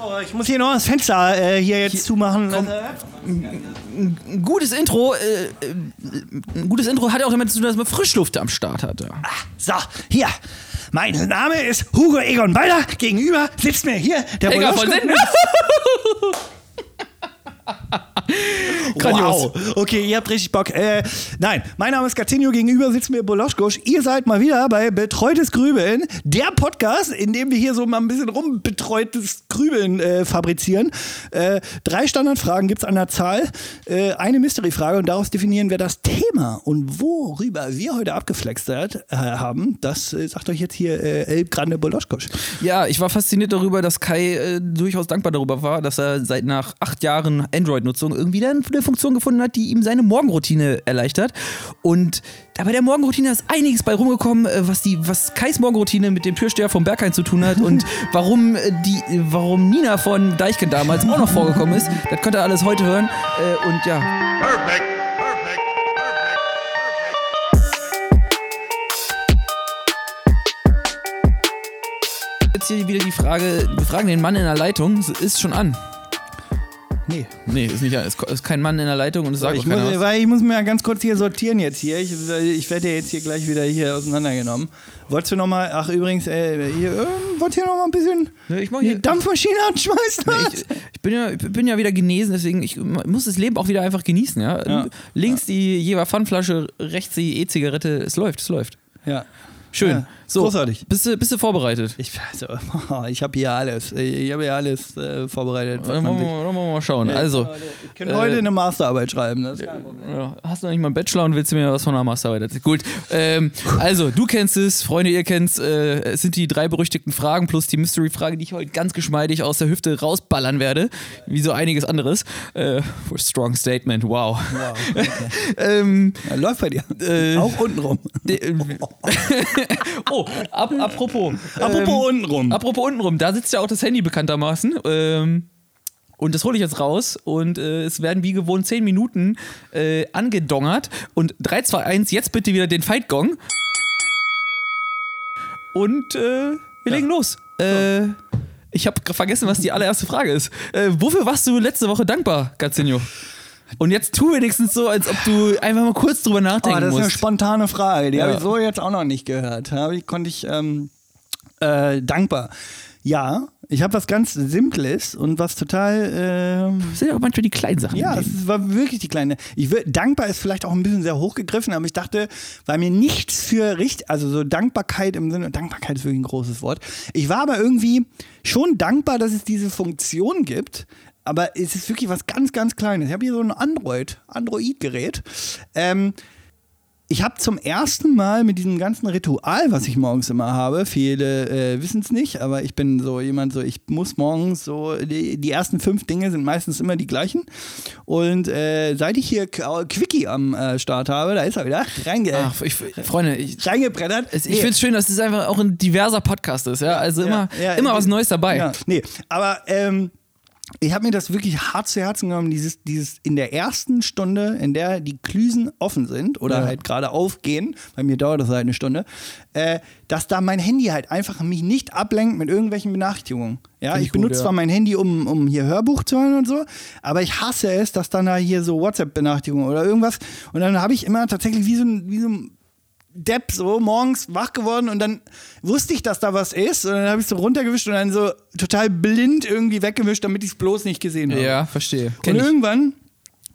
So, ich muss hier noch das Fenster äh, hier jetzt zumachen. Ein gutes Intro, äh, äh, ein gutes Intro hat ja auch damit zu tun, dass man Frischluft am Start hatte. So, hier. Mein Name ist Hugo Egon Balder. Gegenüber sitzt mir hier der Egal von. Grandios. Wow. Okay, ihr habt richtig Bock. Äh, nein, mein Name ist Gatinho, gegenüber sitzt mir Boloschkosch. Ihr seid mal wieder bei Betreutes Grübeln, der Podcast, in dem wir hier so mal ein bisschen rumbetreutes Grübeln äh, fabrizieren. Äh, drei Standardfragen gibt es an der Zahl, äh, eine Mystery-Frage und daraus definieren wir das Thema. Und worüber wir heute abgeflext äh, haben, das äh, sagt euch jetzt hier El Grande Boloschkosch. Ja, ich war fasziniert darüber, dass Kai durchaus dankbar darüber war, dass er seit nach acht Jahren Android-Nutzung irgendwie dann eine Funktion gefunden hat, die ihm seine Morgenroutine erleichtert. Und da bei der Morgenroutine ist einiges bei rumgekommen, äh, was die, was Kais Morgenroutine mit dem Türsteher vom Berghain zu tun hat und warum äh, die, warum Nina von Deichkind damals auch noch vorgekommen ist. Das könnt ihr alles heute hören. Äh, und ja, Perfect. Jetzt hier wieder die Frage, wir fragen den Mann in der Leitung, ist schon an. Nee. Nee, ist nicht ist ist kein Mann in der Leitung und es sagt Ich muss, ich muss mir ja ganz kurz hier sortieren jetzt hier. Ich, ich werde ja jetzt hier gleich wieder hier auseinandergenommen. Wolltest du noch mal, ach übrigens, äh, hier, äh, wollt ihr noch mal ein bisschen Nee, ich mach die hier- Dampfmaschine anschmeißen? Ich, ich, bin ja, ich bin ja wieder genesen, deswegen ich muss das Leben auch wieder einfach genießen. Ja? Ja. Links die Jever Pfannflasche, rechts die E-Zigarette. Es läuft, es läuft. ja. Schön. So, großartig. Bist du, bist du vorbereitet? Ich, also, ich habe hier alles. Ich habe hier alles äh, vorbereitet. Dann wollen wir, wollen wir mal schauen. Also, ich kann heute äh, eine Masterarbeit schreiben. Das ist kein Problem. ja, hast du noch nicht mal einen Bachelor und willst du mir was von der Masterarbeit erzählen? Gut. Ähm, also, du kennst es, Freunde, ihr kennt es. Äh, es sind die drei berüchtigten Fragen plus die Mystery-Frage, die ich heute ganz geschmeidig aus der Hüfte rausballern werde. Wie so einiges anderes. Äh, strong Statement, wow. Wow, okay. ähm, Ja, läuft bei dir. Äh, Auch untenrum. Äh, oh, ab, apropos. Apropos ähm, untenrum. Apropos untenrum, da sitzt ja auch das Handy bekanntermaßen. Ähm, und das hole ich jetzt raus und äh, es werden wie gewohnt 10 Minuten äh, angedongert. Und 3, 2, 1, jetzt bitte wieder den Fight-Gong. Und äh, wir legen los. Äh, ich habe vergessen, was die allererste Frage ist. Äh, wofür warst du letzte Woche dankbar, Gazzinho? Und jetzt tu wenigstens so, als ob du einfach mal kurz drüber Oh, nachdenken das ist eine musst. spontane Frage. Die Ja. habe ich so jetzt auch noch nicht gehört. Ich, konnte ich ähm, äh, dankbar. Ja, ich habe was ganz Simples und was total. Das sind ja auch manchmal die kleinen Sachen. Ja, es war wirklich die kleine. Ich will, dankbar ist vielleicht auch ein bisschen sehr hochgegriffen, aber ich dachte, weil mir nichts für richtig, also so Dankbarkeit im Sinne, Dankbarkeit ist wirklich ein großes Wort. Ich war aber irgendwie schon dankbar, dass es diese Funktion gibt, aber es ist wirklich was ganz, ganz Kleines. Ich habe hier so ein Android, Android-Gerät. Ähm, ich habe zum ersten Mal mit diesem ganzen Ritual, was ich morgens immer habe, viele äh, wissen es nicht, aber ich bin so jemand, so ich muss morgens so, die, die ersten fünf Dinge sind meistens immer die gleichen. Und äh, seit ich hier Quickie am äh, Start habe, da ist er wieder, reinge Ach, ich, Freunde, ich, reingebrettert. ich Nee. finde es schön, dass es einfach auch ein diverser Podcast ist. Ja? Also immer, Ja, ja, immer was Neues dabei. Ja, nee, aber ähm, ich habe mir das wirklich hart zu Herzen genommen, dieses, dieses in der ersten Stunde, in der die Klüsen offen sind oder Ja. halt gerade aufgehen, bei mir dauert das halt eine Stunde, äh, dass da mein Handy halt einfach mich nicht ablenkt mit irgendwelchen Benachrichtigungen. Ja, Find ich, gut, benutze ja. zwar mein Handy, um, um hier Hörbuch zu hören und so, aber ich hasse es, dass dann da hier so WhatsApp-Benachrichtigungen oder irgendwas und dann habe ich immer tatsächlich wie so ein, wie so ein Depp so morgens wach geworden und dann wusste ich, dass da was ist und dann habe ich so runtergewischt und dann so total blind irgendwie weggewischt, damit ich es bloß nicht gesehen habe. Ja, verstehe. und irgendwann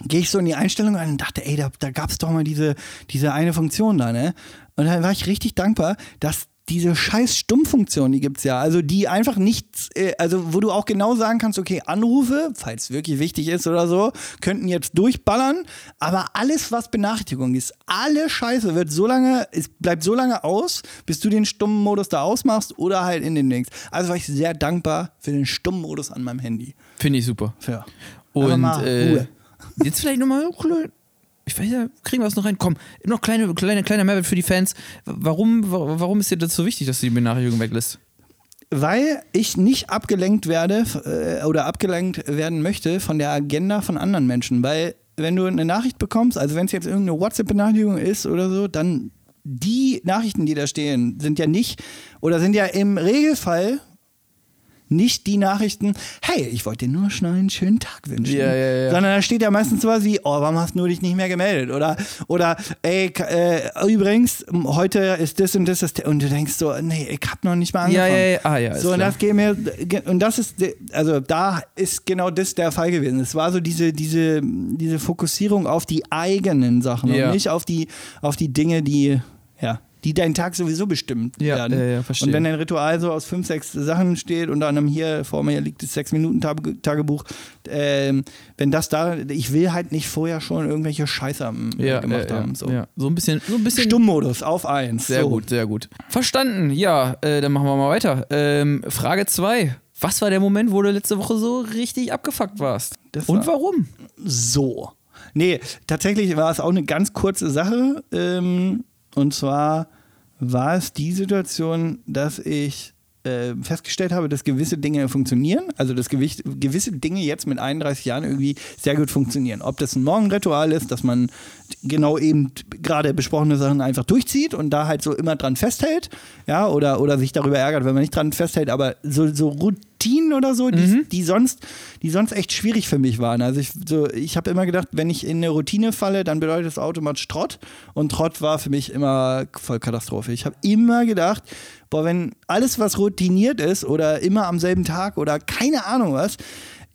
gehe ich so in die Einstellung rein und dachte, ey, da, da gab es doch mal diese, diese eine Funktion da, ne? Und dann war ich richtig dankbar, dass diese scheiß Stummfunktion, die gibt's ja, also die einfach nichts, äh, also wo du auch genau sagen kannst, okay, Anrufe, falls wirklich wichtig ist oder so, könnten jetzt durchballern, aber alles, was Benachrichtigung ist, alle Scheiße wird so lange, es bleibt so lange aus, bis du den stummen Modus da ausmachst oder halt in den Links. Also war ich sehr dankbar für den stummen Modus an meinem Handy. Finde ich super. Ja. Und äh, jetzt vielleicht nochmal, ich weiß ja, kriegen wir es noch rein. Komm, noch kleine, kleine, kleiner Mehrwert für die Fans. Warum, wa- warum ist dir das so wichtig, dass du die Benachrichtigung weglässt? Weil ich nicht abgelenkt werde äh, oder abgelenkt werden möchte von der Agenda von anderen Menschen. Weil wenn du eine Nachricht bekommst, also wenn es jetzt irgendeine WhatsApp-Benachrichtigung ist oder so, dann die Nachrichten, die da stehen, sind ja nicht oder sind ja im Regelfall nicht die Nachrichten, hey, ich wollte dir nur schnell einen schönen Tag wünschen. Ja, ja, ja. Sondern da steht ja meistens sowas wie, oh, warum hast du dich nicht mehr gemeldet? Oder, oder ey, äh, übrigens, heute ist das und das, das und du denkst so, nee, ich hab noch nicht mal Ja, angefangen. ja, ja. Ah, ja, ist so, und klar. das geht mir, und das ist, also da ist genau das der Fall gewesen. Es war so diese, diese, diese Fokussierung auf die eigenen Sachen Ja. und nicht auf die, auf die Dinge, die, ja, die deinen Tag sowieso bestimmt Ja, werden. ja, ja, verstehe. Und wenn dein Ritual so aus fünf, sechs Sachen steht, unter anderem hier vor mir liegt das Sechs-Minuten-Tagebuch, ähm, wenn das da, ich will halt nicht vorher schon irgendwelche Scheiße am, äh, Ja, gemacht ja, haben. ja, So. ja. so ein bisschen, so ein bisschen Stummmodus auf eins. Sehr so. gut, sehr gut. Verstanden. Ja, äh, dann machen wir mal weiter. Ähm, Frage 2. Was war der Moment, wo du letzte Woche so richtig abgefuckt warst? Das Und war- warum? So. Nee, tatsächlich war es auch eine ganz kurze Sache. Ähm, und zwar war es die Situation, dass ich äh, festgestellt habe, dass gewisse Dinge funktionieren. Also, dass gewicht, gewisse Dinge jetzt mit 31 Jahren irgendwie sehr gut funktionieren. Ob das ein Morgenritual ist, dass man genau eben gerade besprochene Sachen einfach durchzieht und da halt so immer dran festhält, ja, oder, oder sich darüber ärgert, wenn man nicht dran festhält, aber so, so Routinen oder so, die, die, sonst, die sonst echt schwierig für mich waren. Also ich, so, ich habe immer gedacht, wenn ich in eine Routine falle, dann bedeutet das automatisch Trott und Trott war für mich immer voll Katastrophe. Ich habe immer gedacht, boah, wenn alles, was routiniert ist oder immer am selben Tag oder keine Ahnung was,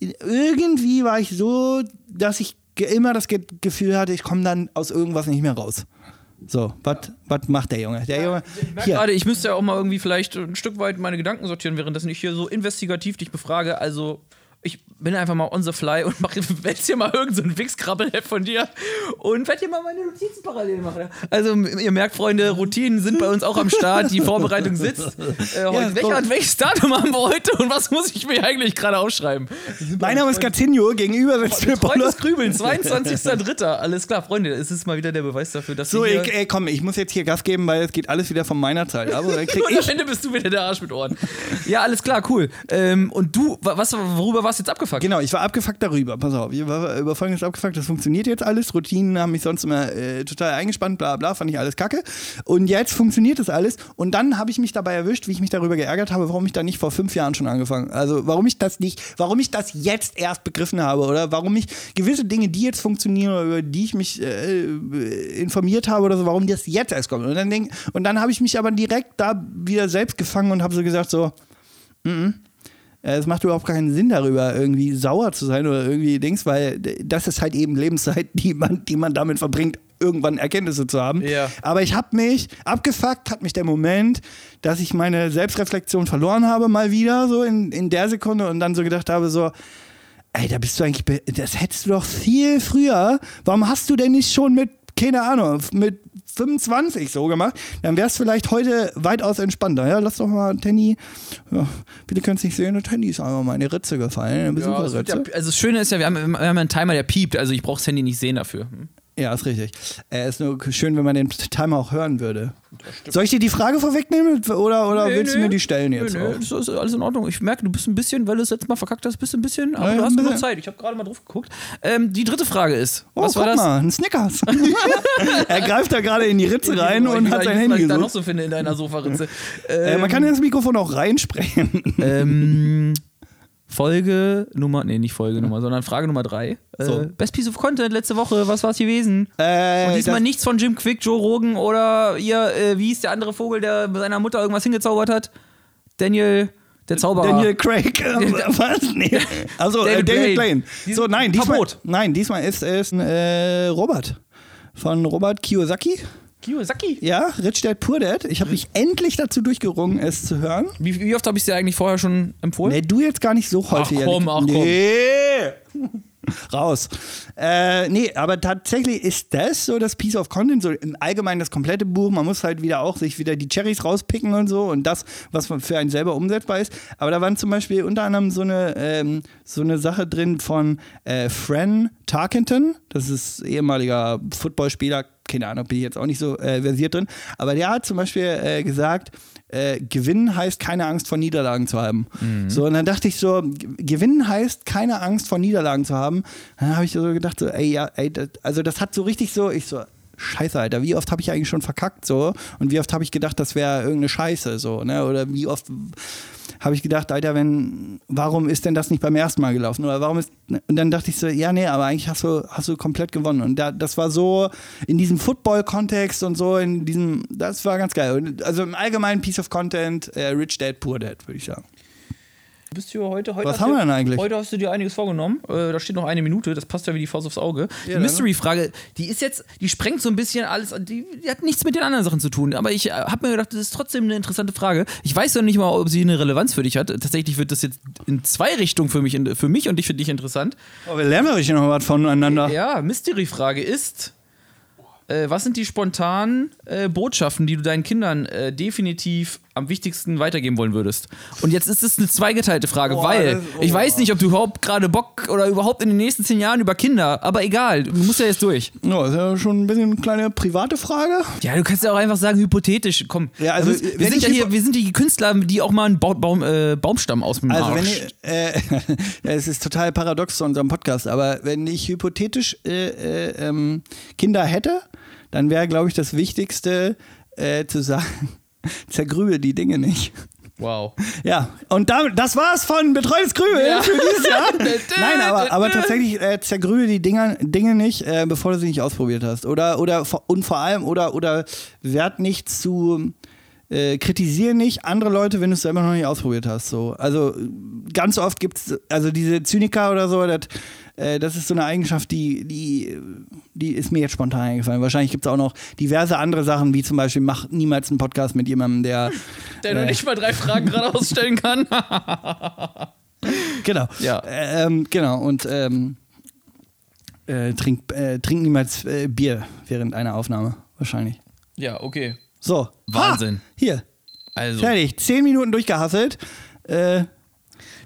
irgendwie war ich so, dass ich immer das Ge Gefühl hatte, ich komme dann aus irgendwas nicht mehr raus. So, was macht der Junge? Der Junge, hier, Gerade, ich müsste ja auch mal irgendwie vielleicht ein Stück weit meine Gedanken sortieren, währenddessen ich hier so investigativ dich befrage. Also, ich bin einfach mal on the fly und mache jetzt hier mal irgendein so ein Wichskrabbel von dir und werde hier mal meine Notizen parallel machen. Also, ihr merkt, Freunde, Routinen sind bei uns auch am Start. Die Vorbereitung sitzt. Äh, heute, Ja, welcher, welches Datum haben wir heute und was muss ich mir eigentlich gerade aufschreiben? mein Name ist Gatinho, gegenüber sitzt mir des Grübelns, 22.03. Alles klar, Freunde, es ist mal wieder der Beweis dafür, dass So, ich, ey, komm, ich muss jetzt hier Gas geben, weil es geht alles wieder von meiner Zeit. Aber dann krieg Und am ich. Ende bist du wieder der Arsch mit Ohren. Ja, alles klar, cool. Ähm, und du, wa- was, worüber warst jetzt abgefuckt? Genau, ich war abgefuckt darüber. Pass auf, ich war über folgendes abgefuckt. Das funktioniert jetzt alles. Routinen haben mich sonst immer äh, total eingespannt, bla bla, fand ich alles kacke. Und jetzt funktioniert das alles. Und dann habe ich mich dabei erwischt, wie ich mich darüber geärgert habe, warum ich da nicht vor fünf Jahren schon angefangen Also, warum ich das nicht, warum ich das jetzt erst begriffen habe oder warum ich gewisse Dinge, die jetzt funktionieren oder über die ich mich äh, informiert habe oder so, warum das jetzt erst kommt. Und dann, dann habe ich mich aber direkt da wieder selbst gefangen und habe so gesagt, so, äh, Es macht überhaupt keinen Sinn darüber, irgendwie sauer zu sein oder irgendwie Dings, weil das ist halt eben Lebenszeit, die man, die man damit verbringt, irgendwann Erkenntnisse zu haben. Ja. Aber ich habe mich, abgefuckt hat mich der Moment, dass ich meine Selbstreflexion verloren habe, mal wieder, so in, in der Sekunde und dann so gedacht habe, so, ey, da bist du eigentlich, das hättest du doch viel früher, warum hast du denn nicht schon mit, keine Ahnung, mit 25 so gemacht, dann wär's vielleicht heute weitaus entspannter. Ja, lass doch mal Tenny, ja, bitte könnt nicht sehen, Tenny ist einfach mal in die Ritze gefallen, eine Ja, es wird Besucherritze. ja, also das Schöne ist ja, wir haben, wir haben einen Timer, der piept, also ich brauche das Handy nicht sehen dafür. Hm? Ja, ist richtig. Äh, ist nur schön, wenn man den Timer auch hören würde. Soll ich dir die Frage vorwegnehmen oder, oder Nee, willst du nee. mir die stellen jetzt? Auch? nö, das ist alles in Ordnung. Ich merke, du bist ein bisschen, weil du es letztes Mal verkackt hast, bist ein bisschen, aber du hast genug bisschen. Zeit. Ich habe gerade mal drauf geguckt. Ähm, die dritte Frage ist, Oh, was war guck das? mal, ein Snickers. er greift da gerade in die Ritze rein Oh, und ich hat sein Handy was ich da noch so finde in deiner Sofaritze. Äh, man kann in das Mikrofon auch reinsprechen. ähm, Folge Nummer, nee, nicht Folge Nummer, sondern Frage Nummer drei. So. Äh, Best Piece of Content letzte Woche, was war es gewesen? Äh, Und diesmal nichts von Jim Quick, Joe Rogan oder ihr, äh, wie hieß der andere Vogel, der seiner Mutter irgendwas hingezaubert hat? Daniel, der Zauberer. Daniel Craig. äh, was? Nee. Also äh, David David Blaine. So, nein, diesmal, nein, diesmal ist es ein äh, Robert. Von Robert Kiyosaki. Kiyosaki. Ja, Rich Dad Poor Dad. Ich habe mich endlich dazu durchgerungen, es zu hören. Wie, wie oft habe ich es dir eigentlich vorher schon empfohlen? Nee, du jetzt gar nicht so häufig. Ach komm, ach komm. Nee. Raus. Äh, nee, aber tatsächlich ist das so das Piece of Content, so im Allgemeinen das komplette Buch. Man muss halt wieder auch sich wieder die Cherries rauspicken und so und das, was man für einen selber umsetzbar ist. Aber da waren zum Beispiel unter anderem so eine, ähm, so eine Sache drin von äh, Fran Tarkenton. Das ist ehemaliger Footballspieler. Keine Ahnung, bin ich jetzt auch nicht so äh, versiert drin. Aber der hat zum Beispiel äh, gesagt, äh, gewinnen heißt keine Angst vor Niederlagen zu haben. So, und dann dachte ich so, gewinnen heißt keine Angst vor Niederlagen zu haben. Dann habe ich so gedacht, so, ey, ja, ey, das, also das hat so richtig so, ich so, Scheiße, Alter, wie oft habe ich eigentlich schon verkackt so und wie oft habe ich gedacht, das wäre irgendeine Scheiße so, ne? Oder wie oft habe ich gedacht, Alter, wenn, warum ist denn das nicht beim ersten Mal gelaufen? Oder warum ist, und dann dachte ich so, ja, nee, aber eigentlich hast du, hast du komplett gewonnen. Und da, das war so in diesem Football-Kontext und so, in diesem, das war ganz geil. Also im allgemeinen Piece of Content, äh, Rich Dad, Poor Dad, würde ich sagen. Du bist hier heute, heute Was haben du- wir denn eigentlich? Heute hast du dir einiges vorgenommen. Äh, da steht noch eine Minute, das passt ja wie die Faust aufs Auge. die dann. Mystery-Frage, die ist jetzt, die sprengt so ein bisschen alles, die, die hat nichts mit den anderen Sachen zu tun. Aber ich äh, habe mir gedacht, das ist trotzdem eine interessante Frage. Ich weiß ja nicht mal, ob sie eine Relevanz für dich hat. Tatsächlich wird das jetzt in zwei Richtungen für mich, in- für mich und dich für dich interessant. Oh, wir lernen richtig noch was voneinander. Ja, Mystery-Frage ist, äh, was sind die spontanen äh, Botschaften, die du deinen Kindern äh, definitiv am wichtigsten weitergeben wollen würdest? Und jetzt ist es eine zweigeteilte Frage, Boah, weil das- oh. ich weiß nicht, ob du überhaupt gerade Bock oder überhaupt in den nächsten zehn Jahren über Kinder, aber egal, du musst ja jetzt durch. Ja, ist ja schon ein bisschen eine kleine private Frage. Ja, du kannst ja auch einfach sagen, hypothetisch, komm. Ja, also, wir, wenn sind ich ja hier, wir sind die Künstler, die auch mal einen Baum, Baum, äh, Baumstamm aus dem Also wenn Arsch. ich, äh, es ist total paradox zu unserem Podcast, aber wenn ich hypothetisch äh, äh, ähm, Kinder hätte, dann wäre, glaube ich, das Wichtigste äh, zu sagen, zergrübel die Dinge nicht. Wow. Ja, und damit, das war's von Betreutes Grübel Ja. für dieses Jahr. Nein, aber, aber tatsächlich äh, zergrübel die Dinger, Dinge nicht, äh, bevor du sie nicht ausprobiert hast. Oder, oder und vor allem, oder, oder werd nicht zu äh, kritisiere nicht andere Leute, wenn du es selber noch nicht ausprobiert hast. So. Also ganz oft gibt es, also diese Zyniker oder so, das, äh, das ist so eine Eigenschaft, die, die, die ist mir jetzt spontan eingefallen. Wahrscheinlich gibt es auch noch diverse andere Sachen, wie zum Beispiel, mach niemals einen Podcast mit jemandem, der. Der nur äh, nicht mal drei Fragen geradeaus stellen kann. Genau. Ja. Äh, Ähm, genau. Und ähm, äh, trink, äh, trink niemals äh, Bier während einer Aufnahme. Wahrscheinlich. ja, okay. So. Wahnsinn. Ha, hier. Also. Fertig. Zehn Minuten durchgehasselt. Äh,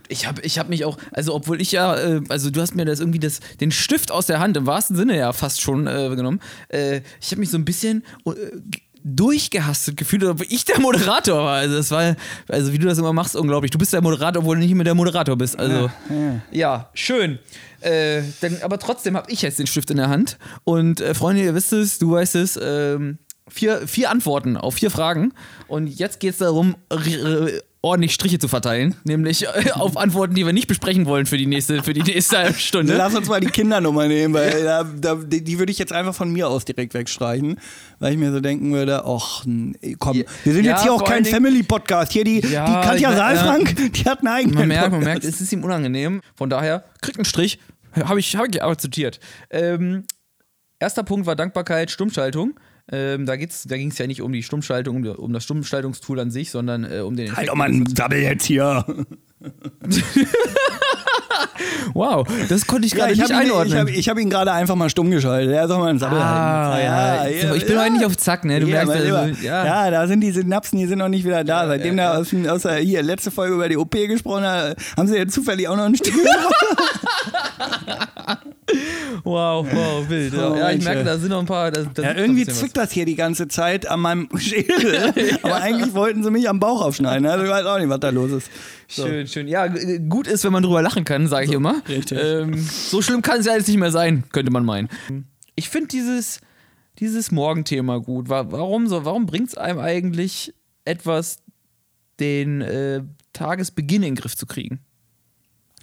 Ich habe ich hab mich auch, also obwohl ich ja, äh, also du hast mir das irgendwie das, den Stift aus der Hand, im wahrsten Sinne ja fast schon äh, genommen. Äh, ich habe mich so ein bisschen äh, durchgehastet gefühlt, obwohl ich der Moderator war. Also das war, also wie du das immer machst, unglaublich. Du bist der Moderator, obwohl du nicht mehr der Moderator bist. Also ja, schön. Äh, dann, aber trotzdem habe ich jetzt den Stift in der Hand. Und äh, Freunde, ihr wisst es, du weißt es, ähm, vier, vier Antworten auf vier Fragen. Und jetzt geht es darum, ordentlich Striche zu verteilen. Nämlich äh, auf Antworten, die wir nicht besprechen wollen für die nächste, für die nächste halbe Stunde. Lass uns mal die Kindernummer nehmen, weil da, da, die, die würde ich jetzt einfach von mir aus direkt wegstreichen, weil ich mir so denken würde, ach komm, wir sind Ja, jetzt hier auch kein Family-Podcast. Hier die, Ja, die Katja ich Saalfrank, die hat einen eigenen Man merkt, man merkt, es ist ihm unangenehm. Von daher, kriegt einen Strich. Habe ich, hab ich akzeptiert. Ähm, erster Punkt war Dankbarkeit, Stummschaltung. Ähm, da geht's, da ging es ja nicht um die Stummschaltung, um, um das Stummschaltungstool an sich, sondern äh, um den Effekt. Halt doch mal einen Sabbel jetzt hier. Wow, das konnte ich Ja, gerade ich nicht habe ihn, ich einordnen. hab, ihn gerade einfach mal stumm geschaltet. Er soll mal einen Sabbel ah, halten. ja, ja, ich bin heute nicht auf Zack, ne? Du ja, merkst, also, ja. ja. da sind die Synapsen, die sind noch nicht wieder da. Seitdem ja, da aus, aus der hier, letzte Folge über die OP gesprochen hat, haben sie jetzt zufällig auch noch ein Stück. Wow, wow, wild. Ja, Oh, ja ich merke, da sind noch ein paar. Da, da Ja, irgendwie zwickt das hier die ganze Zeit an meinem Schädel. Aber eigentlich wollten sie mich am Bauch aufschneiden. Also ich weiß auch nicht, was da los ist. was. Schön, schön. Ja, gut ist, wenn man drüber lachen kann, sage ich immer. richtig. Ähm, so schlimm kann es ja jetzt nicht mehr sein, könnte man meinen. Ich finde dieses, dieses Morgenthema gut. Wa- Warum so? Warum bringt es einem eigentlich etwas, den äh, Tagesbeginn in den Griff zu kriegen?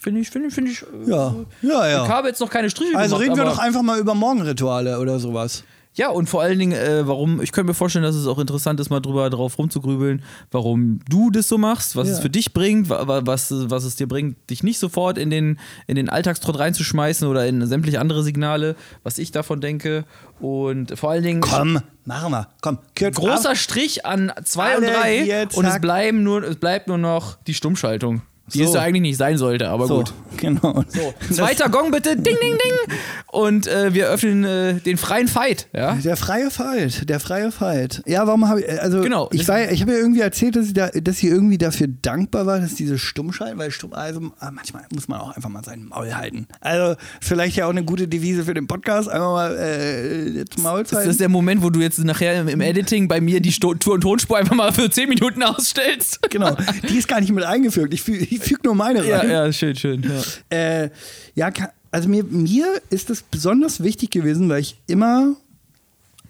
Finde ich, finde ich, finde ich. äh, Ja, ja, Ich ja. habe jetzt noch keine Striche Also gemacht, reden wir doch einfach mal über Morgenrituale oder sowas. Ja, und vor allen Dingen, äh, warum, ich könnte mir vorstellen, dass es auch interessant ist, mal drüber drauf rumzugrübeln, warum du das so machst, was Ja. es für dich bringt, wa- wa- was, was es dir bringt, dich nicht sofort in den, in den Alltagstrott reinzuschmeißen oder in sämtliche andere Signale, was ich davon denke. Und vor allen Dingen Komm, machen wir. Komm, kürz großer ab. Strich an zwei Alle und drei hier, und es bleiben nur, es bleibt nur noch die Stummschaltung. Die So. es eigentlich nicht sein sollte, aber So, gut. genau. So, zweiter Gong bitte, ding, ding, ding. Und äh, wir öffnen äh, den freien Fight, ja. Der freie Fight, der freie Fight. Ja, warum habe ich, also Genau. ich, war, ich habe ja irgendwie erzählt, dass ich, da, dass ich irgendwie dafür dankbar war, dass diese Stummschalten, weil Stumm, also ah, manchmal muss man auch einfach mal sein Maul halten. Also vielleicht ja auch eine gute Devise für den Podcast, einfach mal äh, jetzt Maul Das halten. ist der Moment, wo du jetzt nachher im, im Editing bei mir die Sto Tour- und Tonspur einfach mal für 10 Minuten ausstellst. Genau, die ist gar nicht mit eingefügt. Ich füge ich füg nur meine rein. Ja, ja, schön, schön. Ja. Äh, ja, also mir, mir ist das besonders wichtig gewesen, weil ich immer,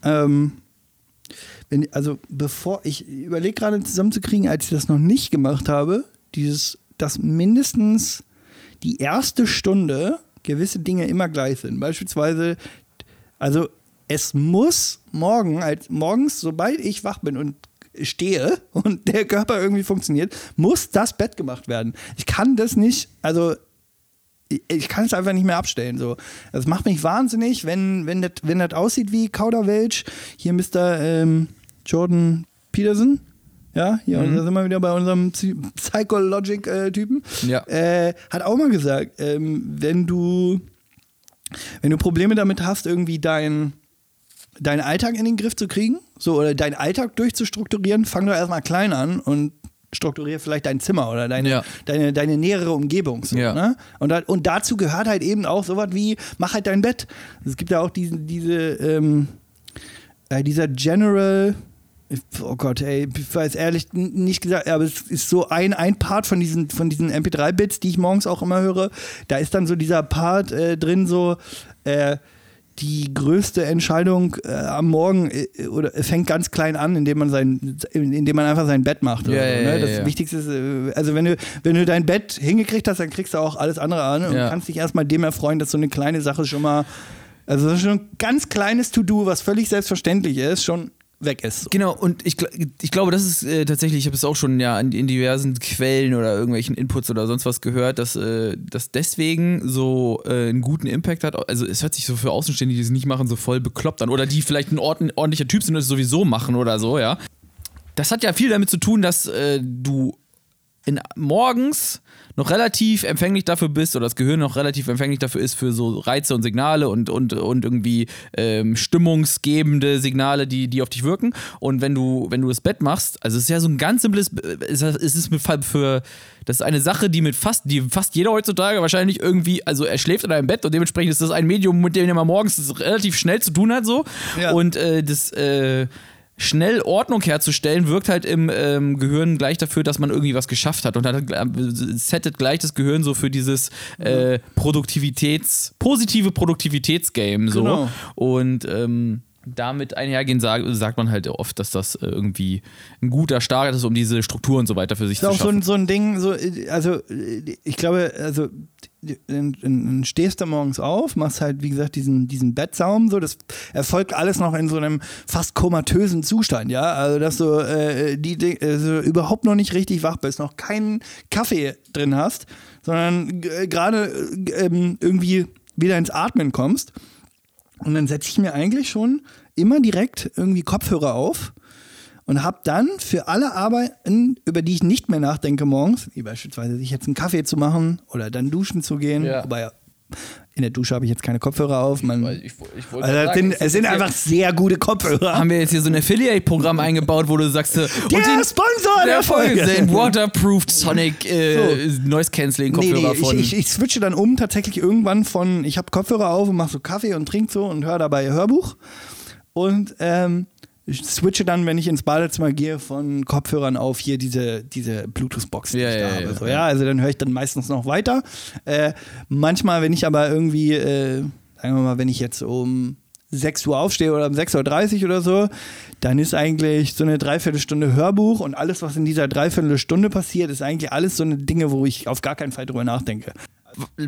ähm, wenn, also bevor, ich überlege gerade zusammenzukriegen, als ich das noch nicht gemacht habe, dieses, dass mindestens die erste Stunde gewisse Dinge immer gleich sind. Beispielsweise, also es muss morgen, als morgens, sobald ich wach bin und stehe und der Körper irgendwie funktioniert, muss das Bett gemacht werden. Ich kann das nicht, also ich- kann es einfach nicht mehr abstellen. So. Das macht mich wahnsinnig, wenn, wenn, das, wenn das aussieht wie Kauderwelsch. Hier Mr. Ähm, Jordan Peterson. Ja, hier, und da sind wir wieder bei unserem Psy- Psychologic-Typen. Ja. Äh, hat auch mal gesagt, ähm, wenn du wenn du Probleme damit hast, irgendwie dein, deinen Alltag in den Griff zu kriegen, so oder deinen Alltag durchzustrukturieren, fang doch erstmal klein an und strukturiere vielleicht dein Zimmer oder deine, Ja. deine, deine nähere Umgebung. So, Ja. ne? und, da, und dazu gehört halt eben auch sowas wie, mach halt dein Bett. Es gibt ja auch diesen, diese, ähm, äh, dieser General, oh Gott, ey, ich weiß ehrlich nicht gesagt, aber es ist so ein, ein Part von diesen, von diesen MP3-Bits, die ich morgens auch immer höre. Da ist dann so dieser Part äh, drin, so äh, die größte Entscheidung äh, am Morgen äh, oder fängt ganz klein an, indem man sein, indem man einfach sein Bett macht. Ja, so, ja, ne? Das ja. Wichtigste ist, äh, also wenn du, wenn du dein Bett hingekriegt hast, dann kriegst du auch alles andere an und kannst dich erstmal dem erfreuen, dass so eine kleine Sache schon mal, also das ist schon ein ganz kleines To-Do, was völlig selbstverständlich ist, schon weg ist. Genau, und ich, ich glaube, das ist äh, tatsächlich, ich habe es auch schon ja in, in diversen Quellen oder irgendwelchen Inputs oder sonst was gehört, dass äh, das deswegen so äh, einen guten Impact hat. Also es hört sich so für Außenstehende, die es nicht machen, so voll bekloppt an. Oder die vielleicht ein ordentlicher Typ sind und es sowieso machen oder so, ja. Das hat ja viel damit zu tun, dass äh, du in, morgens noch relativ empfänglich dafür bist oder das Gehirn noch relativ empfänglich dafür ist für so Reize und Signale und, und, und irgendwie ähm, stimmungsgebende Signale, die, die auf dich wirken. Und wenn du, wenn du das Bett machst, also es ist ja so ein ganz simples, es ist- es ist mit Fall für, das ist eine Sache, die mit fast, die fast jeder heutzutage wahrscheinlich irgendwie, also er schläft in einem Bett und dementsprechend ist das ein Medium, mit dem er morgens relativ schnell zu tun hat so. Ja. Und äh, das, äh, schnell Ordnung herzustellen, wirkt halt im ähm, Gehirn gleich dafür, dass man irgendwie was geschafft hat. Und dann äh, settet gleich das Gehirn so für dieses äh, Produktivitäts-, positive Produktivitätsgame so. Genau. Und ähm, damit einhergehen sag, sagt man halt oft, dass das äh, irgendwie ein guter Start ist, um diese Struktur und so weiter für sich ist auch zu so schaffen. ein, so ein Ding, so, äh, also äh, ich glaube, also dann, stehst du morgens auf, machst halt, wie gesagt, diesen, diesen Bettsaum, so, das erfolgt alles noch in so einem fast komatösen Zustand, ja, also dass du äh, die, also überhaupt noch nicht richtig wach bist, noch keinen Kaffee drin hast, sondern gerade äh, ähm, irgendwie wieder ins Atmen kommst und dann setze ich mir eigentlich schon immer direkt irgendwie Kopfhörer auf und habe dann für alle Arbeiten, über die ich nicht mehr nachdenke morgens, wie beispielsweise sich jetzt einen Kaffee zu machen oder dann duschen zu gehen, Ja. wobei in der Dusche habe ich jetzt keine Kopfhörer auf. Man, Weil ich, ich wollte also sagen, sind, es sind einfach sehr gute Kopfhörer. haben wir jetzt hier so ein Affiliate-Programm eingebaut, wo du sagst, äh, und Der den- Sponsor der Folge. den Waterproofed Sonic äh, Noise Cancelling Nee, Kopfhörer nee, von. ich, ich, ich switche dann um tatsächlich irgendwann von, ich habe Kopfhörer auf und mache so Kaffee und trinke so und höre dabei Hörbuch. Und ähm, ich switche dann, wenn ich ins Badezimmer gehe, von Kopfhörern auf hier diese, diese Bluetooth-Box, die Ja, ich da ja, habe. ja, so, ja. also dann höre ich dann meistens noch weiter. Äh, manchmal, wenn ich aber irgendwie, äh, sagen wir mal, wenn ich jetzt um 6 Uhr aufstehe oder um 6.30 Uhr oder so, dann ist eigentlich so eine Dreiviertelstunde Hörbuch und alles, was in dieser Dreiviertelstunde passiert, ist eigentlich alles so eine Dinge, wo ich auf gar keinen Fall drüber nachdenke.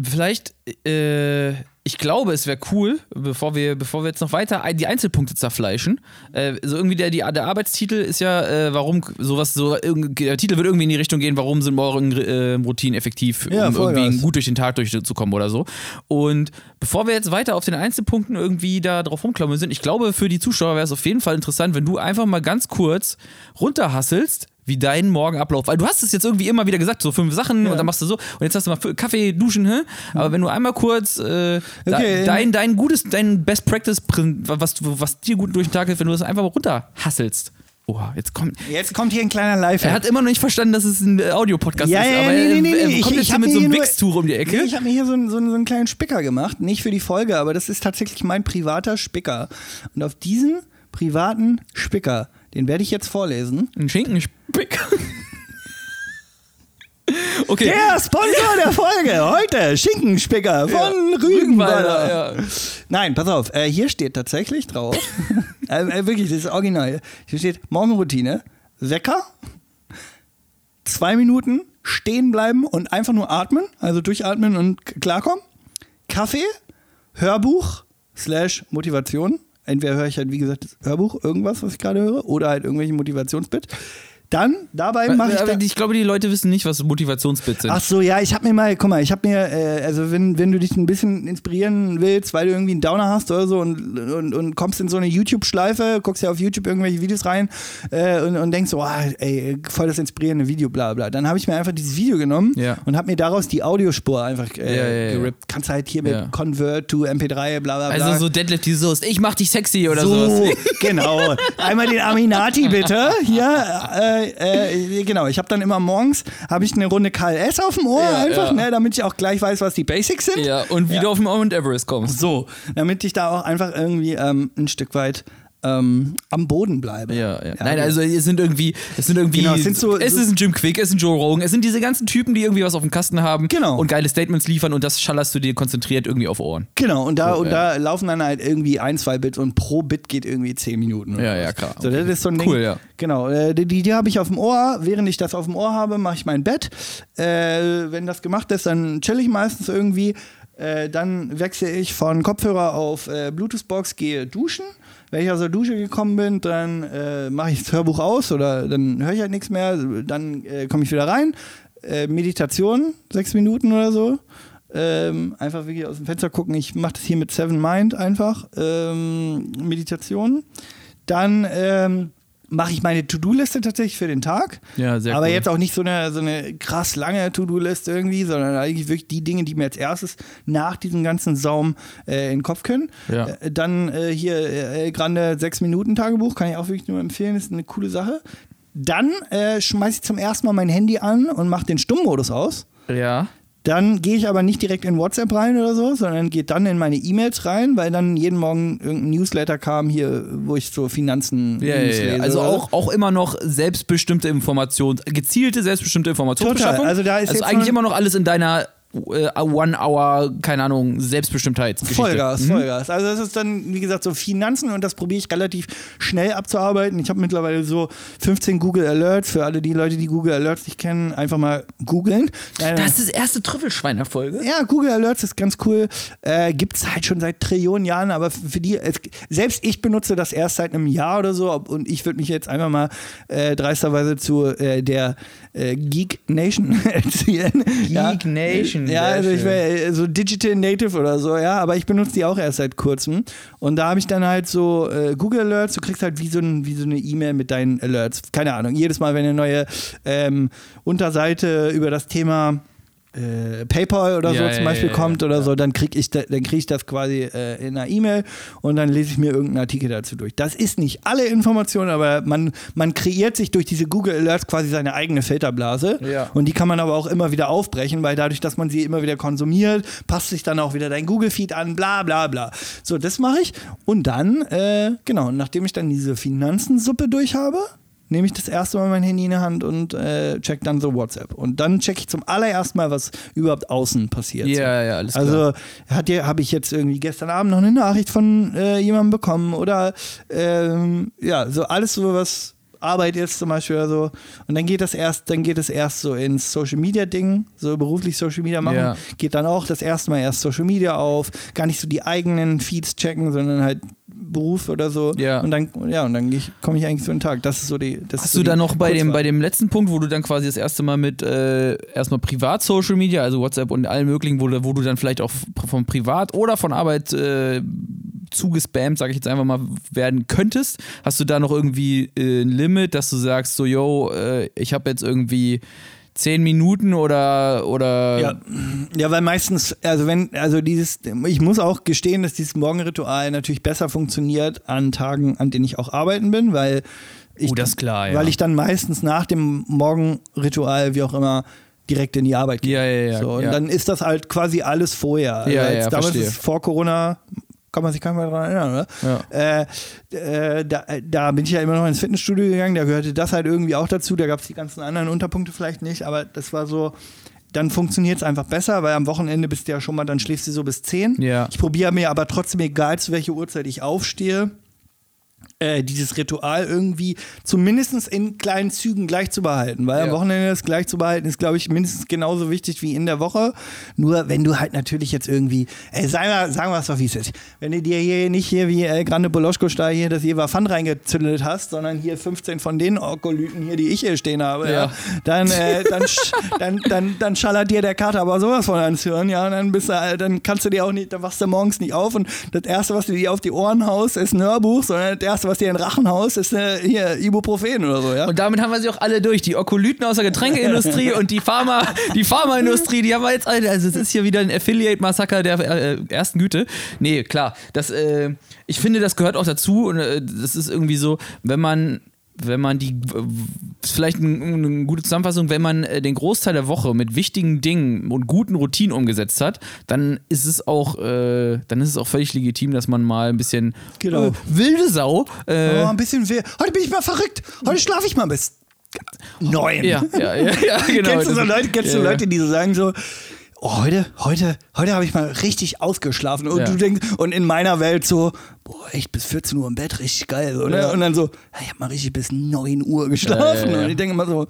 Vielleicht, äh, ich glaube, es wäre cool, bevor wir, bevor wir jetzt noch weiter die Einzelpunkte zerfleischen. Äh, so irgendwie der, die, der Arbeitstitel ist ja, äh, warum sowas so, der Titel wird irgendwie in die Richtung gehen, warum sind Morgenroutinen effektiv, Ja, um irgendwie gut durch den Tag durchzukommen oder so. Und bevor wir jetzt weiter auf den Einzelpunkten irgendwie da drauf rumklammern sind, ich glaube, für die Zuschauer wäre es auf jeden Fall interessant, wenn du einfach mal ganz kurz runterhasselst, wie dein Morgen abläuft. Weil du hast es jetzt irgendwie immer wieder gesagt, so fünf Sachen und dann machst du so und jetzt hast du mal Kaffee, Duschen, hä? aber wenn du einmal kurz äh, Okay. dein, dein gutes, dein Best Practice, was, was dir gut durch den Tag hilft, wenn du das einfach mal runterhasselst. Oha, jetzt kommt. Jetzt kommt hier ein kleiner Live. Er hat immer noch nicht verstanden, dass es ein äh, Audiopodcast ja, ist, ja, aber nee, nee, nee, nee. kommt Ich- jetzt ich hier mit so einem Wichstuch um die Ecke. Nee, ich habe mir hier so, einen- so, einen- so einen kleinen Spicker gemacht. Nicht für die Folge, aber das ist tatsächlich mein privater Spicker. Und auf diesen privaten Spicker, den werde ich jetzt vorlesen. Ein Schinkenspick. okay. Der Sponsor der Folge heute, Schinkenspicker von Rügenwalder. ja. Nein, pass auf, äh, hier steht tatsächlich drauf, äh, äh, wirklich, das ist original. Hier steht Morgenroutine, Wecker, zwei Minuten stehen bleiben und einfach nur atmen, also durchatmen und klarkommen. Kaffee, Hörbuch, slash Motivation. Entweder höre ich halt, wie gesagt, das Hörbuch, irgendwas, was ich gerade höre, oder halt irgendwelche Motivationsbit. Dann, dabei mache ich dann, ich glaube, die Leute wissen nicht, was Motivationsbits sind. Ach so, ja, ich habe mir mal, guck mal, ich habe mir, äh, also wenn, wenn du dich ein bisschen inspirieren willst, weil du irgendwie einen Downer hast oder so und, und, und kommst in so eine YouTube-Schleife, guckst ja auf YouTube irgendwelche Videos rein äh, und, und denkst so, ah, ey, voll das inspirierende Video, bla bla. Dann habe ich mir einfach dieses Video genommen Ja. und habe mir daraus die Audiospur einfach äh, Ja, ja, gerippt. Kannst halt hier mit. Convert to MP3, bla bla bla. also so Deadlift die Soest, ich mach dich sexy oder so, sowas. genau. Einmal den Aminati bitte. Hier, äh, äh, genau. Ich habe dann immer morgens habe ich eine Runde KLS auf dem Ohr Ja, einfach, ja. ne, damit ich auch gleich weiß, was die Basics sind. Ja, und wie Ja. du auf den Mount Everest kommst. So, damit ich da auch einfach irgendwie ähm, ein Stück weit ähm, am Boden bleibe. Ja, ja. Nein, also es sind irgendwie, es sind irgendwie, Genau, es sind so- es ist ein Jim Quick, es ist ein Joe Rogan, es sind diese ganzen Typen, die irgendwie was auf dem Kasten haben Genau. und geile Statements liefern und das schallerst du dir konzentriert irgendwie auf Ohren. Genau, und da, So, und ja. da laufen dann halt irgendwie ein, zwei Bits und pro Bit geht irgendwie zehn Minuten. Ja, was. ja, klar. So, das ist so ein Ding. Cool, ja. Genau, äh, die, die, die habe ich auf dem Ohr. Während ich das auf dem Ohr habe, mache ich mein Bett. Äh, wenn das gemacht ist, dann chill ich meistens irgendwie. Äh, dann wechsle ich von Kopfhörer auf äh, Bluetooth-Box, gehe duschen. Wenn ich aus der Dusche gekommen bin, dann äh, mache ich das Hörbuch aus oder dann höre ich halt nichts mehr. Dann äh, komme ich wieder rein. Äh, Meditation, sechs Minuten oder so. Ähm, einfach wirklich aus dem Fenster gucken. Ich mache das hier mit Seven Mind einfach. Ähm, Meditation. Dann ähm, mache ich meine To-Do-Liste tatsächlich für den Tag. Ja, sehr Aber cool. jetzt auch nicht so eine, so eine krass lange To-Do-Liste irgendwie, sondern eigentlich wirklich die Dinge, die mir als erstes nach diesem ganzen Saum äh, in den Kopf können. Ja. Äh, dann äh, hier äh, Grande 6-Minuten-Tagebuch, kann ich auch wirklich nur empfehlen, ist eine coole Sache. Dann äh, schmeiße ich zum ersten Mal mein Handy an und mache den Stummmodus aus. Ja. Dann gehe ich aber nicht direkt in WhatsApp rein oder so, sondern geht dann in meine E-Mails rein, weil dann jeden Morgen irgendein Newsletter kam hier, wo ich so Finanzen Ja, ja, ja. Also auch, auch immer noch selbstbestimmte Information, gezielte selbstbestimmte Informationsbeschaffung. Total. Also da ist jetzt eigentlich immer noch alles in deiner One-Hour, keine Ahnung, Selbstbestimmtheitsgeschichte. Vollgas, Mhm. Vollgas. Also das ist dann, wie gesagt, so Finanzen und das probiere ich relativ schnell abzuarbeiten. Ich habe mittlerweile so 15 Google Alerts. Für alle die Leute, die Google Alerts nicht kennen, einfach mal googeln. Äh, Das ist die erste Trüffelschweiner-Folge. ja, Google Alerts ist ganz cool. Äh, Gibt es halt schon seit Trillionen Jahren, aber für die, es, selbst ich benutze das erst seit einem Jahr oder so und ich würde mich jetzt einfach mal äh, dreisterweise zu äh, der äh, Geek Nation erzählen. Geek Nation, Ja, sehr also ich schön. wäre so Digital Native oder so, ja, aber ich benutze die auch erst seit kurzem. Und da habe ich dann halt so äh, Google Alerts, du kriegst halt wie so, ein, wie so eine E-Mail mit deinen Alerts. Keine Ahnung, jedes Mal, wenn eine neue ähm, Unterseite über das Thema äh, PayPal oder Ja, so zum Beispiel ja, kommt ja, oder ja. so, dann kriege ich, da, dann krieg ich das quasi äh, in einer E-Mail und dann lese ich mir irgendeinen Artikel dazu durch. Das ist nicht alle Informationen, aber man, man kreiert sich durch diese Google Alerts quasi seine eigene Filterblase und die kann man aber auch immer wieder aufbrechen, weil dadurch, dass man sie immer wieder konsumiert, passt sich dann auch wieder dein Google-Feed an, bla bla bla. So, das mache ich und dann, äh, genau, nachdem ich dann diese Finanzensuppe durch habe, nehme ich das erste Mal mein Handy in die Hand und äh, check dann so WhatsApp. Und dann check ich zum allerersten Mal, was überhaupt außen passiert. Ja, ja, alles klar. Also hat ihr, habe ich jetzt irgendwie gestern Abend noch eine Nachricht von äh, jemandem bekommen oder ähm, ja, so alles so was Arbeit jetzt zum Beispiel oder so. Und dann geht das erst, dann geht es erst so ins Social Media Ding, so beruflich Social Media machen. Ja. Geht dann auch das erste Mal erst Social Media auf, gar nicht so die eigenen Feeds checken, sondern halt Beruf oder so. Ja. Und dann, ja, und dann komme ich eigentlich so einen Tag. Das ist so die. Das ist Hast so du dann noch bei dem, bei dem letzten Punkt, wo du dann quasi das erste Mal mit äh, erstmal Privat-Social Media, also WhatsApp und allen möglichen, wo, du- wo du dann vielleicht auch von Privat oder von Arbeit äh, zugespammt, sage ich jetzt einfach mal, werden könntest? Hast du da noch irgendwie äh, ein Limit, dass du sagst, so, yo, äh, ich habe jetzt irgendwie zehn Minuten oder, oder Ja, ja, weil meistens, also wenn, also dieses, ich muss auch gestehen, dass dieses Morgenritual natürlich besser funktioniert an Tagen, an denen ich auch arbeiten bin, weil ich, Oh, das klar, ja. weil ich dann meistens nach dem Morgenritual, wie auch immer, direkt in die Arbeit gehe. Ja, ja, ja, So, und ja. dann ist das halt quasi alles vorher. Also Ja, als ja, damals ist vor Corona kann man sich nicht mehr daran erinnern, oder? Äh, äh, da, da bin ich ja immer noch ins Fitnessstudio gegangen, da gehörte das halt irgendwie auch dazu, da gab es die ganzen anderen Unterpunkte vielleicht nicht, aber das war so, dann funktioniert es einfach besser, weil am Wochenende bist du ja schon mal, dann schläfst du so bis 10. Ja. Ich probiere mir aber trotzdem, egal zu welcher Uhrzeit ich aufstehe, äh, dieses Ritual irgendwie zumindest in kleinen Zügen gleich zu behalten. Weil am Ja. Wochenende das gleich zu behalten ist, glaube ich, mindestens genauso wichtig wie in der Woche. Nur wenn du halt natürlich jetzt irgendwie, ey, sagen wir, sagen wir es doch, wie es ist. Wenn du dir hier nicht hier wie äh, Grande Boloschko-Style hier das Jever Pfand reingezündelt hast, sondern hier 15 von den Okolyten hier, die ich hier stehen habe, ja. Ja. dann, äh, dann, dann, dann, dann schallert dir der Kater aber sowas von ans Hirn, ja, und dann bist du, äh, dann kannst du dir auch nicht, dann wachst du morgens nicht auf und das erste, was du dir auf die Ohren haust, ist ein Hörbuch, sondern das erste, was dir in den Rachen haust, ist äh, hier Ibuprofen oder so, ja. Und damit haben wir sie auch alle durch. Die Okolyten aus der Getränkeindustrie und die Pharma, die Pharmaindustrie, die haben wir jetzt alle. Also es ist hier wieder ein Affiliate-Massaker der äh, ersten Güte. Nee, klar. Das, äh, ich finde, das gehört auch dazu. Und äh, das ist irgendwie so, wenn man. Wenn man die, äh, vielleicht ein, eine gute Zusammenfassung, wenn man äh, den Großteil der Woche mit wichtigen Dingen und guten Routinen umgesetzt hat, dann ist es auch, äh, dann ist es auch völlig legitim, dass man mal ein bisschen Genau. äh, wilde Sau äh, Oh, ein bisschen weh. Heute bin ich mal verrückt. Heute schlafe ich mal bis neun. Ja, ja, ja, ja genau. kennst du so Leute, kennst du. Leute, die so sagen so, oh, heute, heute, heute habe ich mal richtig ausgeschlafen. Und Ja. du denkst, und in meiner Welt so, boah, echt bis 14 Uhr im Bett, richtig geil. Ne? Ja. Und dann so, ich habe mal richtig bis 9 Uhr geschlafen. Und ich denke immer so,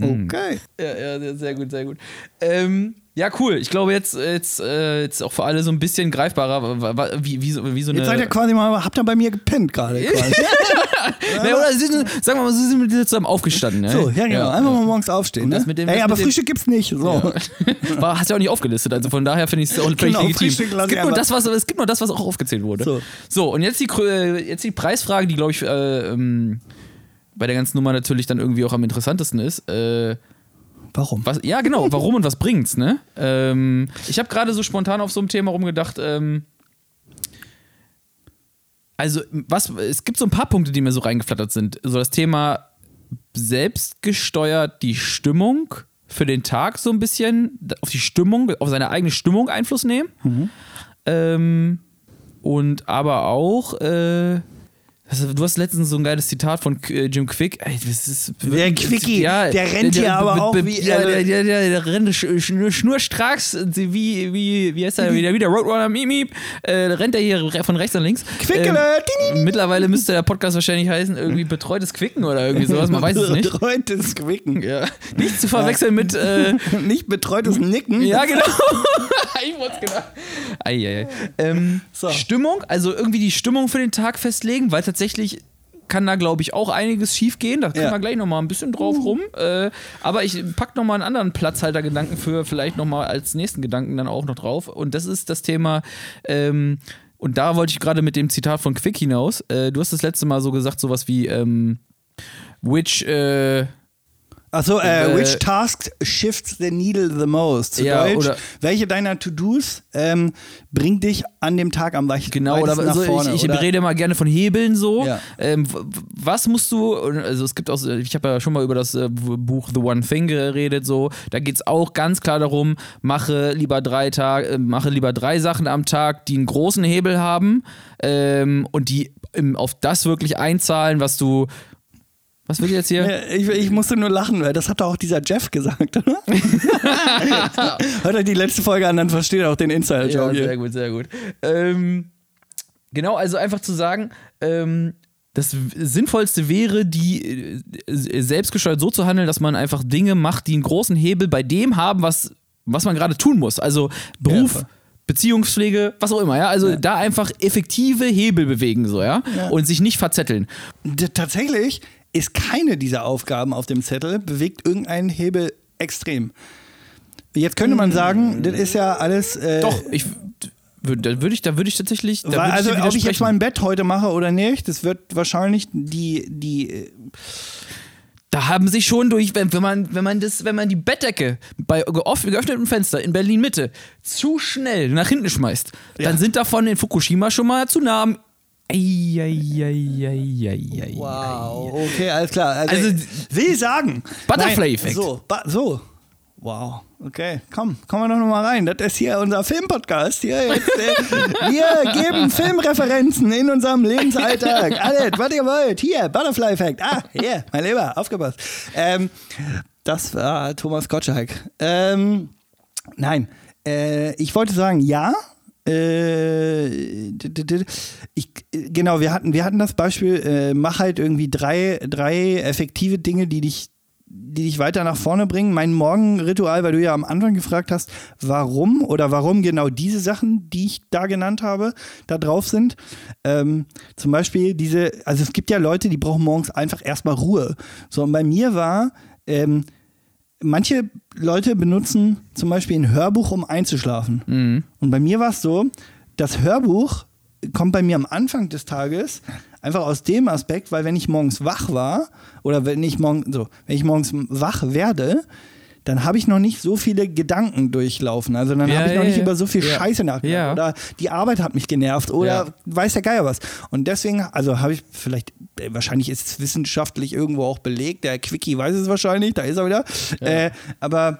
okay. Ja, ja, sehr- sehr gut, sehr gut. Ähm, ja, cool. Ich glaube, jetzt, jetzt, äh, jetzt auch für alle so ein bisschen greifbarer, wie, wie, so, wie so eine. Jetzt seid ihr quasi mal, habt ihr bei mir gepennt gerade. Nee, oder sind, sagen wir mal, sie sind mit dir zusammen aufgestanden. So, ja, genau. Einfach mal morgens aufstehen. Ne? dem- Ey, aber mit dem- Frühstück gibt's nicht. So. War, hast du ja auch nicht aufgelistet, also von daher finde ich es auch völlig Genau, legitim. Frühstück Es gibt, nur das, was, es gibt nur das, was auch aufgezählt wurde. So. So, und jetzt die, jetzt die Preisfrage, die, glaube ich, äh, ähm, bei der ganzen Nummer natürlich dann irgendwie auch am interessantesten ist. Äh, Warum? Was, ja, genau, warum und was bringt's, ne? Ähm, ich habe gerade so spontan auf so einem Thema rumgedacht, ähm, also, was, es gibt so ein paar Punkte, die mir so reingeflattert sind. So das Thema selbstgesteuert die Stimmung für den Tag so ein bisschen, auf die Stimmung, auf seine eigene Stimmung Einfluss nehmen. Ähm, und aber auch, äh, also, du hast letztens so ein geiles Zitat von äh, Jim Quick. Ey, das ist, Der Quickie, der rennt hier aber auch wie- Ja, der, der, der, rennt sch, sch, schnurstracks, wie, wie, wie heißt er wieder? Wie der Roadrunner, Miep. Äh, rennt er hier von rechts nach links. Quickele, Ähm, mittlerweile müsste der Podcast wahrscheinlich heißen, irgendwie betreutes Quicken oder irgendwie sowas, man weiß es nicht. Betreutes Quicken. Ja. Nicht zu verwechseln mit. Äh, Nicht betreutes Nicken. ja, genau. ich wollte es genau. Eieiei. Ähm, So. Stimmung, also irgendwie die Stimmung für den Tag festlegen, weil tatsächlich kann da, glaube ich, auch einiges schief gehen. Da können Ja. wir gleich nochmal ein bisschen drauf rum. Äh, aber ich pack nochmal einen anderen Platzhaltergedanken für vielleicht nochmal als nächsten Gedanken dann auch noch drauf. Und das ist das Thema. Ähm, und da wollte ich gerade mit dem Zitat von Quick hinaus. Äh, du hast das letzte Mal so gesagt, sowas wie, ähm, which, äh, Achso, äh, which task shifts the needle the most? Zu Ja, Deutsch, oder- welche deiner To-Dos ähm, bringt dich an dem Tag am weitesten Genau, oder nach so, vorne? ich, ich rede mal gerne von Hebeln so. Ja. Ähm, was musst du, also es gibt auch, ich habe ja schon mal über das äh, Buch The One Thing geredet, so. Da geht es auch ganz klar darum, mache lieber drei Tag, äh, mache lieber drei Sachen am Tag, die einen großen Hebel haben ähm, und die im, auf das wirklich einzahlen, was du. Was will ich jetzt hier? Ja, Ich, ich musste nur lachen, weil das hat doch auch dieser Jeff gesagt, oder? Hört euch die letzte Folge an, dann versteht ihr auch den Ja, Insider-Joke sehr hier. gut, sehr gut. Ähm, genau, also einfach zu sagen, ähm, das Sinnvollste wäre, die äh, selbstgesteuert so zu handeln, dass man einfach Dinge macht, die einen großen Hebel bei dem haben, was, was man gerade tun muss. Also Beruf. voll. Beziehungspflege, was auch immer, ja. Also da einfach effektive Hebel bewegen, so, ja. Ja. Und sich nicht verzetteln. Tatsächlich ist keine dieser Aufgaben auf dem Zettel bewegt irgendeinen Hebel extrem. Jetzt könnte man sagen, das ist ja alles. Äh, Doch, ich da würde ich, da würde ich tatsächlich. Weil, also, dir ob ich jetzt mein Bett heute mache oder nicht, das wird wahrscheinlich die, die äh, Da haben sich schon durch, wenn, man, wenn man das, wenn man die Bettdecke bei geöffnetem Fenster in Berlin Mitte zu schnell nach hinten schmeißt, Ja. dann sind davon in Fukushima schon mal Tsunamen. Eieieiei. Wow, okay, alles klar. Also, Also, will sagen. Butterfly-Effekt. So, so. Wow, okay, komm, kommen wir doch noch mal rein. Das ist hier unser Filmpodcast. Hier jetzt, äh, wir geben Filmreferenzen in unserem Lebensalltag. Alles, was ihr wollt. Hier, Butterfly-Effekt. Ah, hier, mein Lieber, aufgepasst. Ähm, das war Thomas Gottschalk. Ähm, nein, äh, ich wollte sagen, ja, Äh, ich, genau, wir hatten, wir hatten das Beispiel, äh, mach halt irgendwie drei, drei effektive Dinge, die dich, die dich weiter nach vorne bringen. Mein Morgenritual, weil du ja am Anfang gefragt hast, warum oder warum genau diese Sachen, die ich da genannt habe, da drauf sind. Ähm, zum Beispiel diese, also es gibt ja Leute, die brauchen morgens einfach erstmal Ruhe. So, und bei mir war, ähm, manche Leute benutzen zum Beispiel ein Hörbuch, um einzuschlafen. Und bei mir war es so, das Hörbuch kommt bei mir am Anfang des Tages einfach aus dem Aspekt, weil wenn ich morgens wach war oder wenn ich morgen so, wenn ich morgens wach werde, dann habe ich noch nicht so viele Gedanken durchlaufen. Also dann Ja, habe ich noch ja, nicht über so viel. Scheiße nachgedacht. Oder die Arbeit hat mich genervt oder weiß der Geier was. Und deswegen, also habe ich vielleicht, äh, wahrscheinlich ist es wissenschaftlich irgendwo auch belegt, der Quickie weiß es wahrscheinlich, da ist er wieder. Äh, aber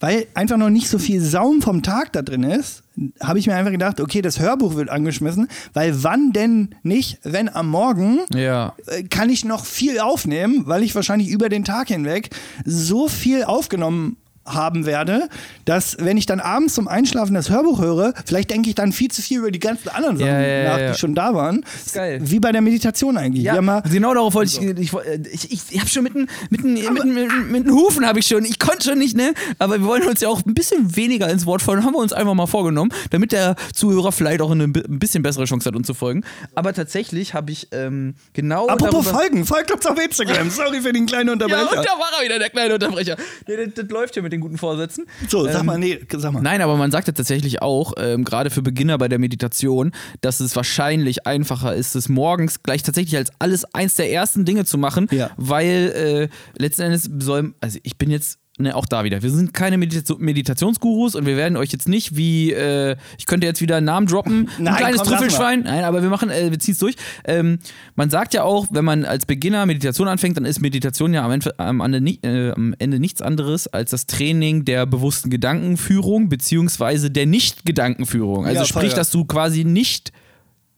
weil einfach noch nicht so viel Saum vom Tag da drin ist, habe ich mir einfach gedacht, okay, das Hörbuch wird angeschmissen, weil wann denn nicht, wenn am Morgen Ja. äh, kann ich noch viel aufnehmen, weil ich wahrscheinlich über den Tag hinweg so viel aufgenommen haben werde, dass wenn ich dann abends zum Einschlafen das Hörbuch höre, vielleicht denke ich dann viel zu viel über die ganzen anderen Sachen Ja, ja, nach, ja. die schon da waren. geil. Wie bei der Meditation eigentlich. Ja, genau darauf wollte ich, ich, ich, ich, ich habe schon mit den mit den- mit, den- mit, den- mit den Hufen habe ich schon, ich konnte schon nicht, ne, aber wir wollen uns ja auch ein bisschen weniger ins Wort fallen, haben wir uns einfach mal vorgenommen, damit der Zuhörer vielleicht auch eine ein bisschen bessere Chance hat, uns zu folgen. Aber tatsächlich habe ich ähm, genau apropos Folgen, folgt uns auf Instagram. Sorry für den kleinen ja, Unterbrecher. und da war er wieder, der kleine Unterbrecher. Das, das läuft hier mit den guten Vorsätzen. so, sag Ähm, mal, nee, sag mal. Nein, aber man sagt ja tatsächlich auch, ähm, gerade für Beginner bei der Meditation, dass es wahrscheinlich einfacher ist, es morgens gleich tatsächlich als alles eins der ersten Dinge zu machen, Ja. weil äh, letzten Endes soll, also ich bin jetzt Ne, auch da wieder. Wir sind keine Medita Meditationsgurus und wir werden euch jetzt nicht wie, äh, ich könnte jetzt wieder einen Namen droppen, Nein, ein kleines komm, Trüffelschwein. Nein, aber wir machen, äh, wir ziehen es durch. Ähm, man sagt ja auch, wenn man als Beginner Meditation anfängt, dann ist Meditation ja am Ende, am Ende, äh, am Ende nichts anderes als das Training der bewussten Gedankenführung beziehungsweise der Nicht-Gedankenführung. Also Ja, sprich, dass du quasi nicht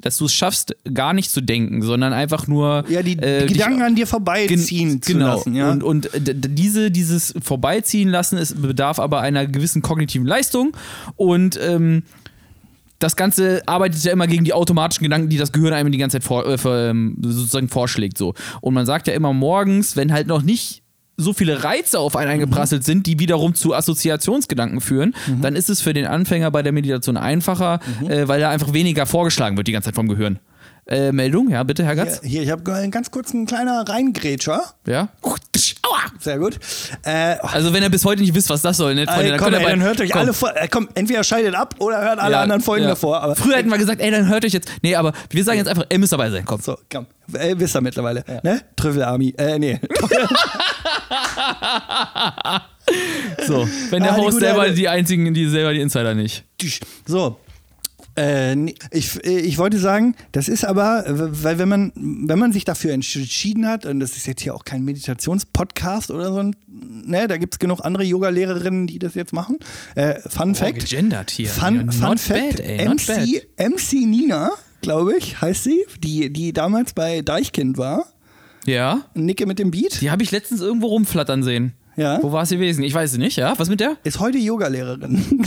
dass du es schaffst, gar nicht zu denken, sondern einfach nur Ja, die, äh, die dich- Gedanken an dir Gen- vorbeiziehen zu genau. lassen. Ja? Und, und äh, diese, dieses Vorbeiziehen lassen, es bedarf aber einer gewissen kognitiven Leistung und ähm, das Ganze arbeitet ja immer gegen die automatischen Gedanken, die das Gehirn einem die ganze Zeit vor, äh, ähm, sozusagen vorschlägt. So. Und man sagt ja immer morgens, wenn halt noch nicht so viele Reize auf einen eingeprasselt sind, die wiederum zu Assoziationsgedanken führen, dann ist es für den Anfänger bei der Meditation einfacher, äh, weil da einfach weniger vorgeschlagen wird die ganze Zeit vom Gehirn. Äh, Meldung, ja, bitte, Herr Gatz. Hier, ich habe ganz kurz ein kleiner Reingrätscher. Ja. Aua! Sehr gut. Äh, Also wenn ihr bis heute nicht wisst, was das soll, ne, Freunde, Ey, dann komm, ihr ey, dann hört euch komm. alle vor. Äh, komm, entweder schaltet ab oder hört alle Ja, anderen Folgen ja. davor. Aber Früher hätten wir gesagt, ey, dann hört euch jetzt. Nee, aber wir sagen jetzt einfach, ihr müsst dabei sein, komm. so, komm. Äh, wisst ihr mittlerweile. Ne? Trüffel Army. Äh, nee. So, wenn der Ah, Host selber die einzigen, die selber die Insider nicht. so. Äh, ich, äh, ich wollte sagen, das ist aber, weil wenn man, wenn man sich dafür entschieden hat, und das ist jetzt hier auch kein Meditationspodcast oder so, ne, da gibt es genug andere Yoga-Lehrerinnen, die das jetzt machen. Äh, Fun Fact. gegendert hier. Fun, Fun Fact, bad, ey, not MC, MC Nina, glaube ich, heißt sie, die, die damals bei Deichkind war. Ja, Nicke mit dem Beat. die habe ich letztens irgendwo rumflattern sehen. Ja. Wo war es gewesen? Ich weiß es nicht, ja? Was mit der? Ist heute Yoga-Lehrerin.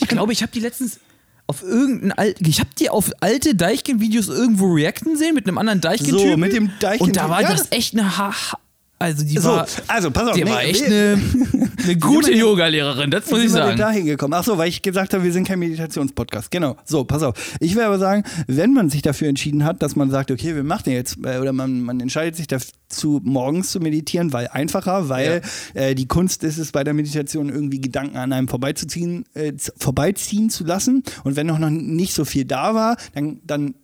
Ich glaube, ich habe die letztens auf irgendein alt, ich habe die auf alte Deichkind-Videos irgendwo reacten sehen mit einem anderen Deichkind-Typen. So, mit dem Deichkind- Und da war ja. das echt eine ha also die So, war also pass auf. die nee, war echt wir- eine, eine gute wir- Yoga-Lehrerin, das muss Wie ich sind wir denn sagen. da hingekommen? Ach so, weil ich gesagt habe, wir sind kein Meditationspodcast. Genau. So, pass auf. Ich will aber sagen, wenn man sich dafür entschieden hat, dass man sagt, okay, wir machen jetzt, äh, oder man, man entscheidet sich dazu, morgens zu meditieren, weil einfacher, weil äh, die Kunst ist es bei der Meditation irgendwie Gedanken an einem vorbeizuziehen, äh, vorbeiziehen zu lassen. Und wenn noch noch nicht so viel da war, dann, dann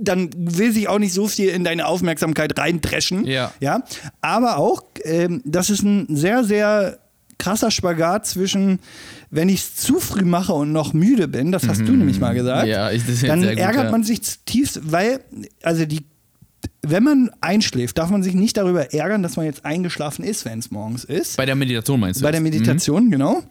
dann will sich auch nicht so viel in deine Aufmerksamkeit reindreschen. Ja. ja? Aber auch, ähm, das ist ein sehr, sehr krasser Spagat zwischen, wenn ich es zu früh mache und noch müde bin, das hast du nämlich mal gesagt, Mhm. Ja, ich- das dann gut, ärgert ja. man sich zutiefst, weil, also die, wenn man einschläft, darf man sich nicht darüber ärgern, dass man jetzt eingeschlafen ist, wenn es morgens ist. Bei der Meditation meinst du? Bei der jetzt? Meditation, genau.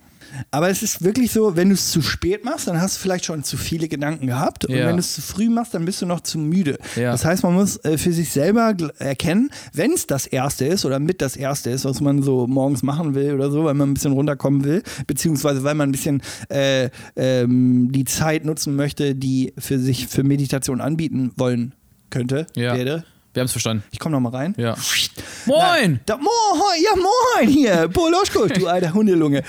Aber es ist wirklich so, wenn du es zu spät machst, dann hast du vielleicht schon zu viele Gedanken gehabt. Und Ja. wenn du es zu früh machst, dann bist du noch zu müde. Ja. Das heißt, man muss äh, für sich selber erkennen, wenn es das Erste ist oder mit das Erste ist, was man so morgens machen will oder so, weil man ein bisschen runterkommen will, beziehungsweise weil man ein bisschen äh, ähm, die Zeit nutzen möchte, die für sich für Meditation anbieten wollen könnte, Ja. werde. Wir haben es verstanden. Ich komme noch mal rein. Ja. Moin! Da, moin, ja moin hier, Poloschko, du alter Hundelunge.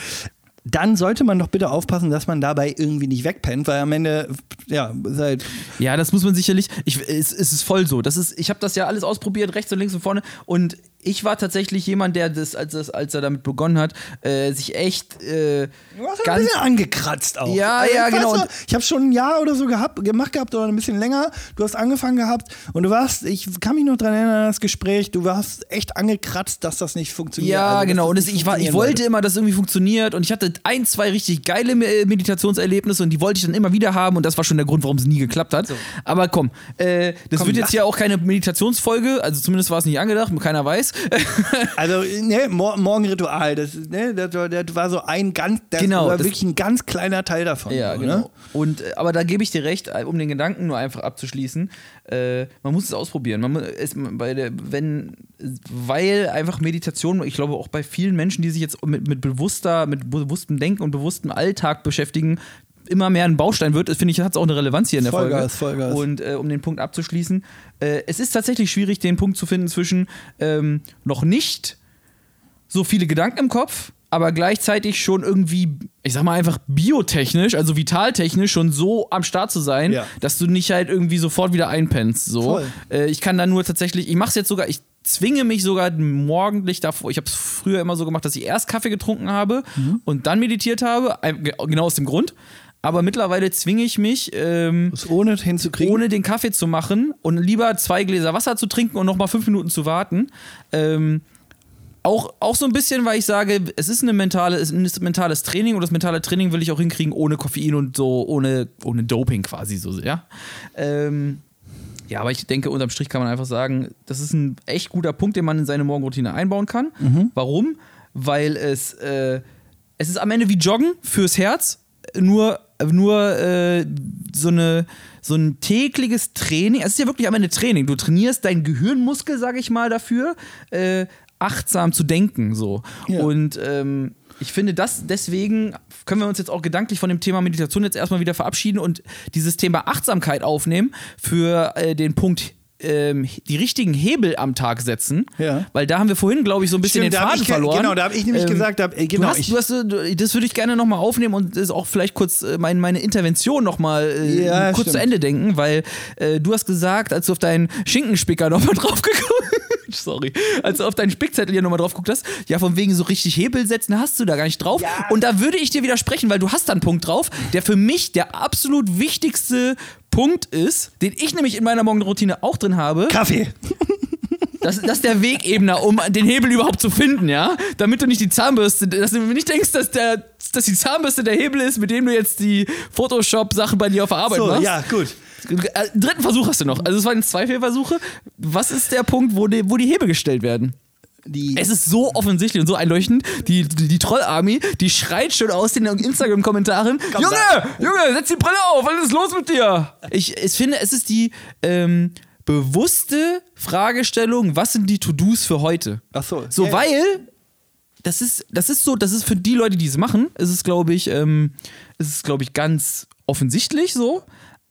Dann sollte man doch bitte aufpassen, dass man dabei irgendwie nicht wegpennt, weil am Ende, ja, seit Ja, das muss man sicherlich. Ich, es, es ist voll so. Das ist, ich habe das ja alles ausprobiert, rechts und links und vorne. Und ich war tatsächlich jemand, der das, als, das, als er damit begonnen hat, äh, sich echt äh, Du hast ein ganz. bisschen angekratzt auch. Ja, Also, ja, genau. noch, Ich habe schon ein Jahr oder so gehabt, gemacht gehabt oder ein bisschen länger. Du hast angefangen gehabt und du warst, ich kann mich noch dran erinnern an das Gespräch, du warst echt angekratzt, dass das nicht funktioniert. Ja, Also, genau. das Und nicht ich, war, ich wollte immer, dass es irgendwie funktioniert. Und ich hatte ein, zwei richtig geile äh, Meditationserlebnisse und die wollte ich dann immer wieder haben. Und das war schon der Grund, warum es nie geklappt hat. Aber komm, äh, das Komm, wird jetzt ja auch keine Meditationsfolge. Also zumindest war es nicht angedacht, keiner weiß. Also, ne, Mor Morgenritual, das, ne, das, war- das war so ein ganz, das Genau, war wirklich ein ganz kleiner Teil davon. Ja, so, genau. Ne? Und, äh, aber da gebe ich dir recht, äh, um den Gedanken nur einfach abzuschließen. Äh, man muss es ausprobieren. Man, es, bei der, wenn, weil einfach Meditation, ich glaube auch bei vielen Menschen, die sich jetzt mit, mit bewusster, mit bewusstem Denken und bewusstem Alltag beschäftigen, immer mehr ein Baustein wird, finde ich, hat es auch eine Relevanz hier in der Vollgas, Folge. Vollgas. Und äh, um den Punkt abzuschließen, äh, es ist tatsächlich schwierig, den Punkt zu finden zwischen ähm, noch nicht so viele Gedanken im Kopf, aber gleichzeitig schon irgendwie, ich sag mal einfach biotechnisch, also vitaltechnisch schon so am Start zu sein, Ja. dass du nicht halt irgendwie sofort wieder einpennst. So. Äh, ich kann da nur tatsächlich, ich mach's jetzt sogar, ich zwinge mich sogar morgendlich davor. Ich habe es früher immer so gemacht, dass ich erst Kaffee getrunken habe Mhm. und dann meditiert habe, genau aus dem Grund. Aber mittlerweile zwinge ich mich, ähm, ohne hinzukriegen. ohne den Kaffee zu machen und lieber zwei Gläser Wasser zu trinken und nochmal fünf Minuten zu warten. Ähm, auch, auch so ein bisschen, weil ich sage, es ist, eine mentale, es ist ein mentales Training und das mentale Training will ich auch hinkriegen ohne Koffein und so, ohne, ohne Doping quasi so, ja. Ähm, ja, aber ich denke, unterm Strich kann man einfach sagen, das ist ein echt guter Punkt, den man in seine Morgenroutine einbauen kann. Warum? Weil es, äh, es ist am Ende wie Joggen fürs Herz, nur, nur äh, so, eine, so ein tägliches Training. Es ist ja wirklich am Ende Training. Du trainierst deinen Gehirnmuskel, sage ich mal, dafür, äh, achtsam zu denken. So. Ja. Und ähm, ich finde, das deswegen können wir uns jetzt auch gedanklich von dem Thema Meditation jetzt erstmal wieder verabschieden und dieses Thema Achtsamkeit aufnehmen für äh, den Punkt. Ähm, Die richtigen Hebel am Tag setzen, Ja. weil da haben wir vorhin, glaube ich, so ein bisschen Stimmt, den Faden ich verloren. genau, da hab ich nämlich gesagt, da äh, genau, du hast, ich- du hast, äh, das würde ich gerne nochmal aufnehmen und das auch vielleicht kurz äh, mein, meine Intervention nochmal äh, Ja, kurz zu stimmt. Ende denken, weil äh, du hast gesagt, als du auf deinen Schinkenspicker nochmal drauf geguckt Sorry. Als du auf deinen Spickzettel hier nochmal drauf geguckt hast, ja, von wegen so richtig Hebel setzen, hast du da gar nicht drauf. Und da würde ich dir widersprechen, weil du hast da einen Punkt drauf, der für mich der absolut wichtigste Punkt ist, den ich nämlich in meiner Morgenroutine auch drin habe. Kaffee. Das, das ist der Wegebner, um den Hebel überhaupt zu finden, ja? Damit du nicht die Zahnbürste, dass du nicht denkst, dass, der, dass die Zahnbürste der Hebel ist, mit dem du jetzt die Photoshop-Sachen bei dir auf der Arbeit So, machst. ja, gut. Äh, Dritten Versuch hast du noch. Also es waren zwei Fehlversuche. Was ist der Punkt, wo die, wo die Hebel gestellt werden? Die, Es ist so offensichtlich und so einleuchtend. Die, die, die Troll-Army, die schreit schon aus den Instagram-Kommentaren: Junge, Junge, setz die Brille auf, was ist los mit dir? Ich, ich finde, es ist die ähm, bewusste Fragestellung: Was sind die To-Dos für heute? Ach so. So, ja. weil das ist, das ist so, das ist für die Leute, die es machen, ist es, glaube ich, ähm, ist es, glaube ich, ganz offensichtlich so.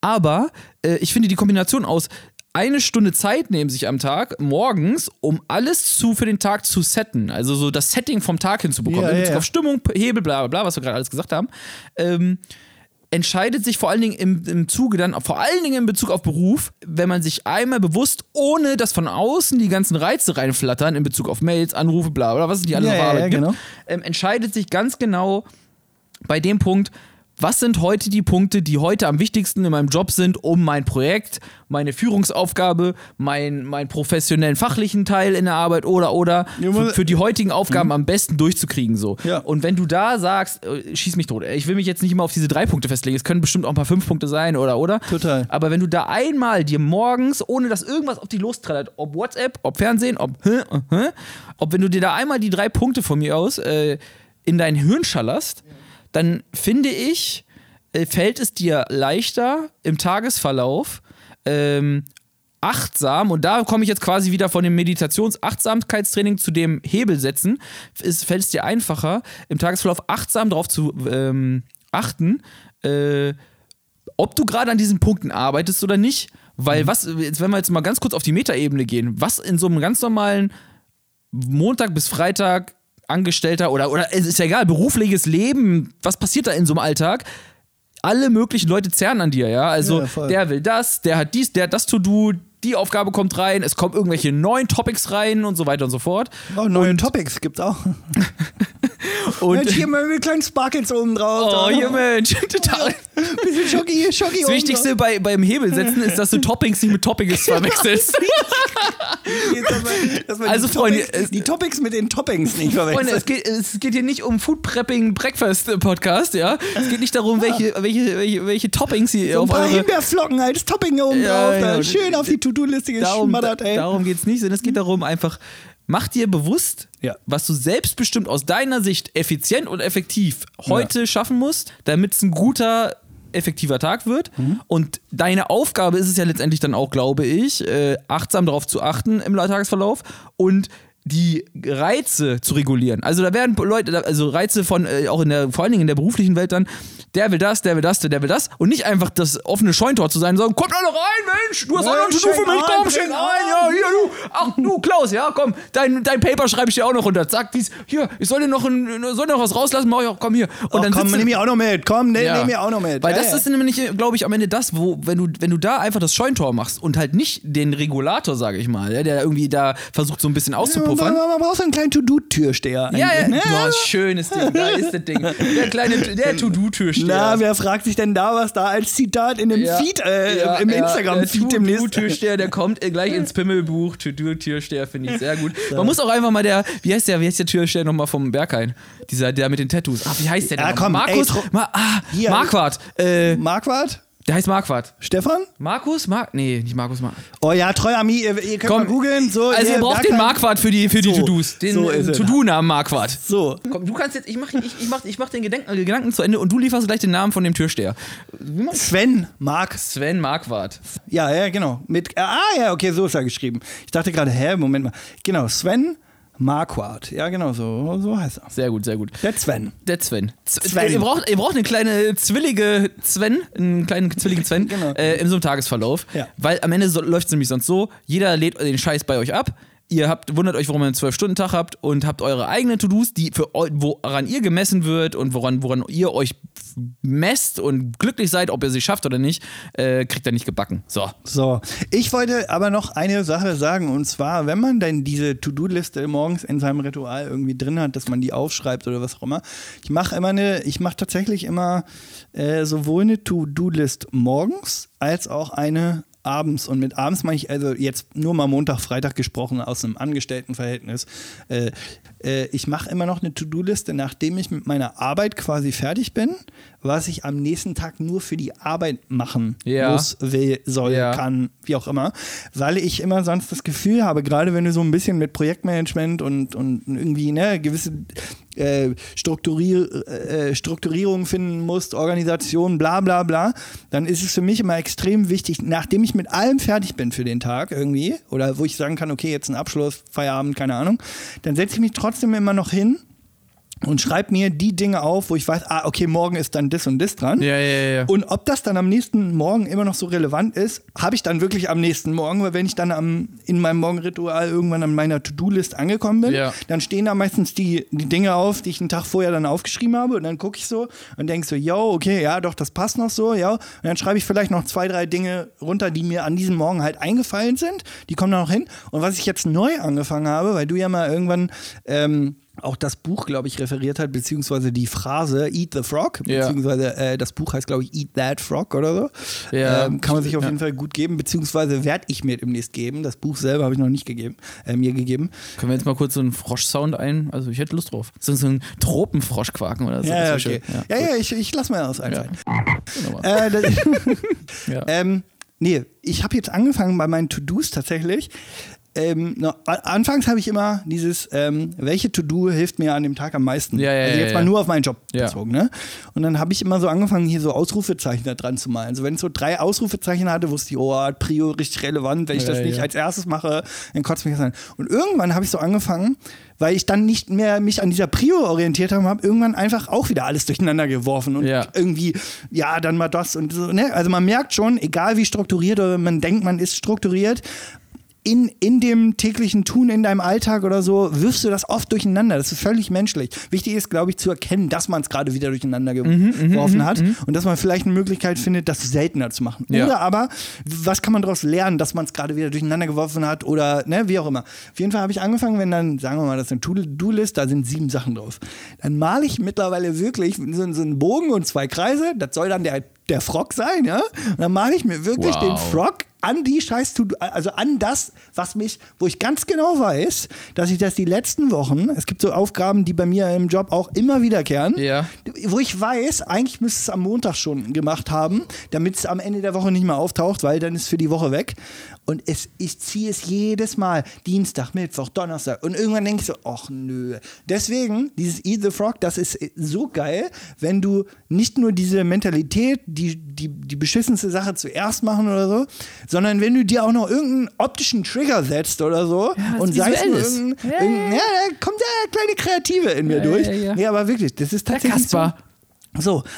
Aber äh, ich finde die Kombination aus eine Stunde Zeit nehmen sich am Tag morgens, um alles zu für den Tag zu setten. Also so das Setting vom Tag hinzubekommen. Ja, in ja, Bezug ja. auf Stimmung, Hebel, bla bla bla, was wir gerade alles gesagt haben. Ähm, entscheidet sich vor allen Dingen im, im Zuge dann, vor allen Dingen in Bezug auf Beruf, wenn man sich einmal bewusst, ohne dass von außen die ganzen Reize reinflattern, in Bezug auf Mails, Anrufe, bla bla, was die alles Ja, auf ja, ja, genau. ähm, entscheidet sich ganz genau bei dem Punkt, was sind heute die Punkte, die heute am wichtigsten in meinem Job sind, um mein Projekt, meine Führungsaufgabe, mein, meinen professionellen fachlichen Teil in der Arbeit oder oder Ja, für, für die heutigen Aufgaben am besten durchzukriegen so. Ja. Und wenn du da sagst, äh, schieß mich tot, ich will mich jetzt nicht immer auf diese drei Punkte festlegen, es können bestimmt auch ein paar fünf Punkte sein oder oder. Total. Aber wenn du da einmal dir morgens, ohne dass irgendwas auf dich losträllert, ob WhatsApp, ob Fernsehen, ob äh, ob wenn du dir da einmal die drei Punkte von mir aus äh, in dein Hirn schallerst, dann finde ich, äh, fällt es dir leichter im Tagesverlauf, ähm, achtsam, und da komme ich jetzt quasi wieder von dem Meditations-Achtsamkeitstraining zu dem Hebelsetzen, ist, fällt es dir einfacher, im Tagesverlauf achtsam darauf zu ähm, achten, äh, ob du gerade an diesen Punkten arbeitest oder nicht. Weil was, jetzt, wenn wir jetzt mal ganz kurz auf die Metaebene gehen, was in so einem ganz normalen Montag bis Freitag Angestellter oder, oder es ist ja egal, berufliches Leben, was passiert da in so einem Alltag? Alle möglichen Leute zerren an dir, ja. Also Ja, der will das, der hat dies, der hat das To-Do, die Aufgabe kommt rein, es kommen irgendwelche neuen Topics rein und so weiter und so fort. Oh, neue Topics gibt's auch. Und Mensch, hier mal mit kleinen Sparkles oben drauf. oh, hier Mensch, total. Bisschen Schoki, Schoki Das Wichtigste bei, beim Hebelsetzen ist, dass du Toppings nicht mit Toppings verwechselst. Man Also, die Freunde, Topics, es- die Topics mit den Toppings nicht Freunde, verwechseln. es geht, es geht hier nicht um Food Prepping Breakfast Podcast, ja. Es geht nicht darum, welche, welche, welche, welche Toppings hier So ein auf paar eure. Himbeerflocken als Topping oben Ja, drauf. Da genau. schön auf die To-Do-Liste geschmattert, ey. darum geht es nicht, sondern es geht darum, einfach, mach dir bewusst, Ja. was du selbstbestimmt aus deiner Sicht effizient und effektiv heute schaffen musst, damit es ein guter, effektiver Tag wird. Mhm. Und deine Aufgabe ist es ja letztendlich dann auch, glaube ich, äh, achtsam darauf zu achten im Tagesverlauf und die Reize zu regulieren. Also da werden Leute, also Reize von, äh, auch in der, vor allen Dingen in der beruflichen Welt dann, der will das, der will das, der will das und nicht einfach das offene Scheuntor zu sein, sondern kommt alle rein, Mensch, du hast auch noch ein Mensch, To-Do für mich, komm, ein, schenk schenk ein, ja, hier, du, ach, du, Klaus, ja, komm, dein, dein Paper schreibe ich dir auch noch runter, zack, dies, hier, ich soll dir noch, ein, soll noch was rauslassen, mach ich auch, komm hier. Und Oh, dann komm, nimm ich auch noch mit. Komm, ne, ja. nimm ich auch noch mit. Weil Ja, das ja. ist nämlich, glaube ich, am Ende das, wo, wenn du, wenn du da einfach das Scheuntor machst und halt nicht den Regulator, sage ich mal, der irgendwie da versucht, so ein bisschen man, auszupuffern. man, man braucht so einen kleinen To-Do-Türsteher. Ja, ja, ne? Boah, schönes Ding, da ist das Ding. Der kleine, der To-Do-Türsteher. Na, wer fragt sich denn da, was da als Zitat in dem Ja, Feed, äh, ja, im Instagram-Feed der demnächst. To-Do-Türsteher, der kommt gleich ins Pimmelbuch. To-Do-Türsteher finde ich sehr gut. Man muss auch einfach mal der, wie heißt der, wie heißt der Türsteher nochmal vom Berghain? Dieser, der mit den Tattoos. Ach, wie heißt der denn? Ja, nochmal? komm, Markus? ey, Ma ah. Marquardt. Äh, Marquardt? Der heißt Marquardt. Stefan? Markus? Mar nee, nicht Markus. Mar Oh ja, treuer Ami, ihr, ihr könnt mal googeln. So, also ihr braucht den Marquardt für die, für die So, To-Dos. Den so äh. To-Do-Namen Marquardt. So, Komm, du kannst jetzt, ich mach, ich, ich mach, ich mach den Gedanken, Gedanken zu Ende und du lieferst gleich den Namen von dem Türsteher. Sven, Mark. Sven Marquardt. Ja, ja, genau. Mit, ah, ja, okay, so ist er geschrieben. Ich dachte gerade, hä, Moment mal. Genau, Sven Marquardt. Ja, genau, so, so heißt er. Sehr gut, sehr gut. Der Sven. Der Sven. Z Sven. Ihr, braucht, ihr braucht eine kleine zwillige Sven, einen kleinen zwilligen Sven Genau. äh, in so einem Tagesverlauf. Ja. Weil am Ende so, läuft es nämlich sonst so: jeder lädt den Scheiß bei euch ab. Ihr habt, wundert euch, warum ihr einen 12-Stunden-Tag habt und habt eure eigenen To-Dos, die für woran ihr gemessen wird und woran, woran ihr euch messt und glücklich seid, ob ihr sie schafft oder nicht, äh, kriegt ihr nicht gebacken. So. So, ich wollte aber noch eine Sache sagen und zwar, wenn man denn diese To-Do-Liste morgens in seinem Ritual irgendwie drin hat, dass man die aufschreibt oder was auch immer. Ich mache immer eine, ich mache tatsächlich immer äh, sowohl eine To-Do-List morgens als auch eine abends und mit abends meine ich also jetzt nur mal Montag, Freitag gesprochen aus einem Angestelltenverhältnis. Äh, äh, ich mache immer noch eine To-Do-Liste, nachdem ich mit meiner Arbeit quasi fertig bin, was ich am nächsten Tag nur für die Arbeit machen Ja. muss, will, soll, Ja. kann, wie auch immer, weil ich immer sonst das Gefühl habe, gerade wenn du so ein bisschen mit Projektmanagement und, und irgendwie ne, gewisse äh, Strukturier, äh, Strukturierung finden musst, Organisation, bla bla bla, dann ist es für mich immer extrem wichtig, nachdem ich mit allem fertig bin für den Tag irgendwie, oder wo ich sagen kann, okay, jetzt ein Abschluss, Feierabend, keine Ahnung, dann setze ich mich trotzdem immer noch hin und schreibe mir die Dinge auf, wo ich weiß, ah, okay, morgen ist dann das und das dran. Ja, ja, ja. Und ob das dann am nächsten Morgen immer noch so relevant ist, habe ich dann wirklich am nächsten Morgen, weil wenn ich dann am, in meinem Morgenritual irgendwann an meiner To-Do-List angekommen bin, Ja. dann stehen da meistens die, die Dinge auf, die ich einen Tag vorher dann aufgeschrieben habe und dann gucke ich so und denke so, yo, okay, ja, doch, das passt noch so, ja. Und dann schreibe ich vielleicht noch zwei, drei Dinge runter, die mir an diesem Morgen halt eingefallen sind, die kommen da noch hin. Und was ich jetzt neu angefangen habe, weil du ja mal irgendwann ähm, auch das Buch, glaube ich, referiert hat, beziehungsweise die Phrase Eat the Frog, Ja. beziehungsweise äh, das Buch heißt, glaube ich, Eat That Frog oder so. Ja. Ähm, kann man sich auf Ja. jeden Fall gut geben, beziehungsweise werde ich mir demnächst geben. Das Buch selber habe ich noch nicht gegeben, äh, mir gegeben. Können wir jetzt mal kurz so einen Frosch-Sound ein? Also ich hätte Lust drauf. So, so ein Tropenfrosch quaken oder so. Ja, ja, okay. schön. ja, ja, ich, ich lasse mir das einfach. Wunderbar. Äh, das, Ja. ähm, nee, ich habe jetzt angefangen bei meinen To-Dos tatsächlich ähm, na, anfangs habe ich immer dieses, ähm, welche To-Do hilft mir an dem Tag am meisten? Ja, ja, also jetzt ja. mal nur auf meinen Job bezogen, ne? Und dann habe ich immer so angefangen, hier so Ausrufezeichen da dran zu malen. Also wenn ich so drei Ausrufezeichen hatte, wusste ich, oh, Prio richtig relevant. Wenn ich das nicht als erstes mache, dann kotzt mich das an. Und irgendwann habe ich so angefangen, weil ich dann nicht mehr mich an dieser Prio orientiert habe, habe irgendwann einfach auch wieder alles durcheinander geworfen und irgendwie, ja, dann mal das und so. Ne? Also man merkt schon, egal wie strukturiert oder man denkt, man ist strukturiert, in, in dem täglichen Tun in deinem Alltag oder so, wirfst du das oft durcheinander. Das ist völlig menschlich. Wichtig ist, glaube ich, zu erkennen, dass man es gerade wieder durcheinander Mhm, geworfen hat und dass man vielleicht eine Möglichkeit findet, das seltener zu machen. Ja. Oder aber, was kann man daraus lernen, dass man es gerade wieder durcheinander geworfen hat oder ne, wie auch immer. Auf jeden Fall habe ich angefangen, wenn dann, sagen wir mal, das ist eine To-Do-List, da sind sieben Sachen drauf. Dann male ich mittlerweile wirklich so, so einen Bogen und zwei Kreise. Das soll dann der, der Frog sein, ja. Und dann male ich mir wirklich Wow. den Frog an die scheiß also an das, was mich, wo ich ganz genau weiß, dass ich das die letzten Wochen, es gibt so Aufgaben, die bei mir im Job auch immer wiederkehren, Ja. wo ich weiß, eigentlich müsste es am Montag schon gemacht haben, damit es am Ende der Woche nicht mehr auftaucht, weil dann ist für die Woche weg. Und es, ich ziehe es jedes Mal, Dienstag, Mittwoch, Donnerstag. Und irgendwann denke ich so, ach nö. Deswegen, dieses Eat the Frog, das ist so geil, wenn du nicht nur diese Mentalität, die, die, die beschissenste Sache zuerst machen oder so, sondern wenn du dir auch noch irgendeinen optischen Trigger setzt oder so was und sei es nur irgendein, Ja, irgendein, ja, da kommt der kleine Kreative in mir Ja, durch. ja, ja. Nee, aber wirklich, das ist tatsächlich so. Kasper. So,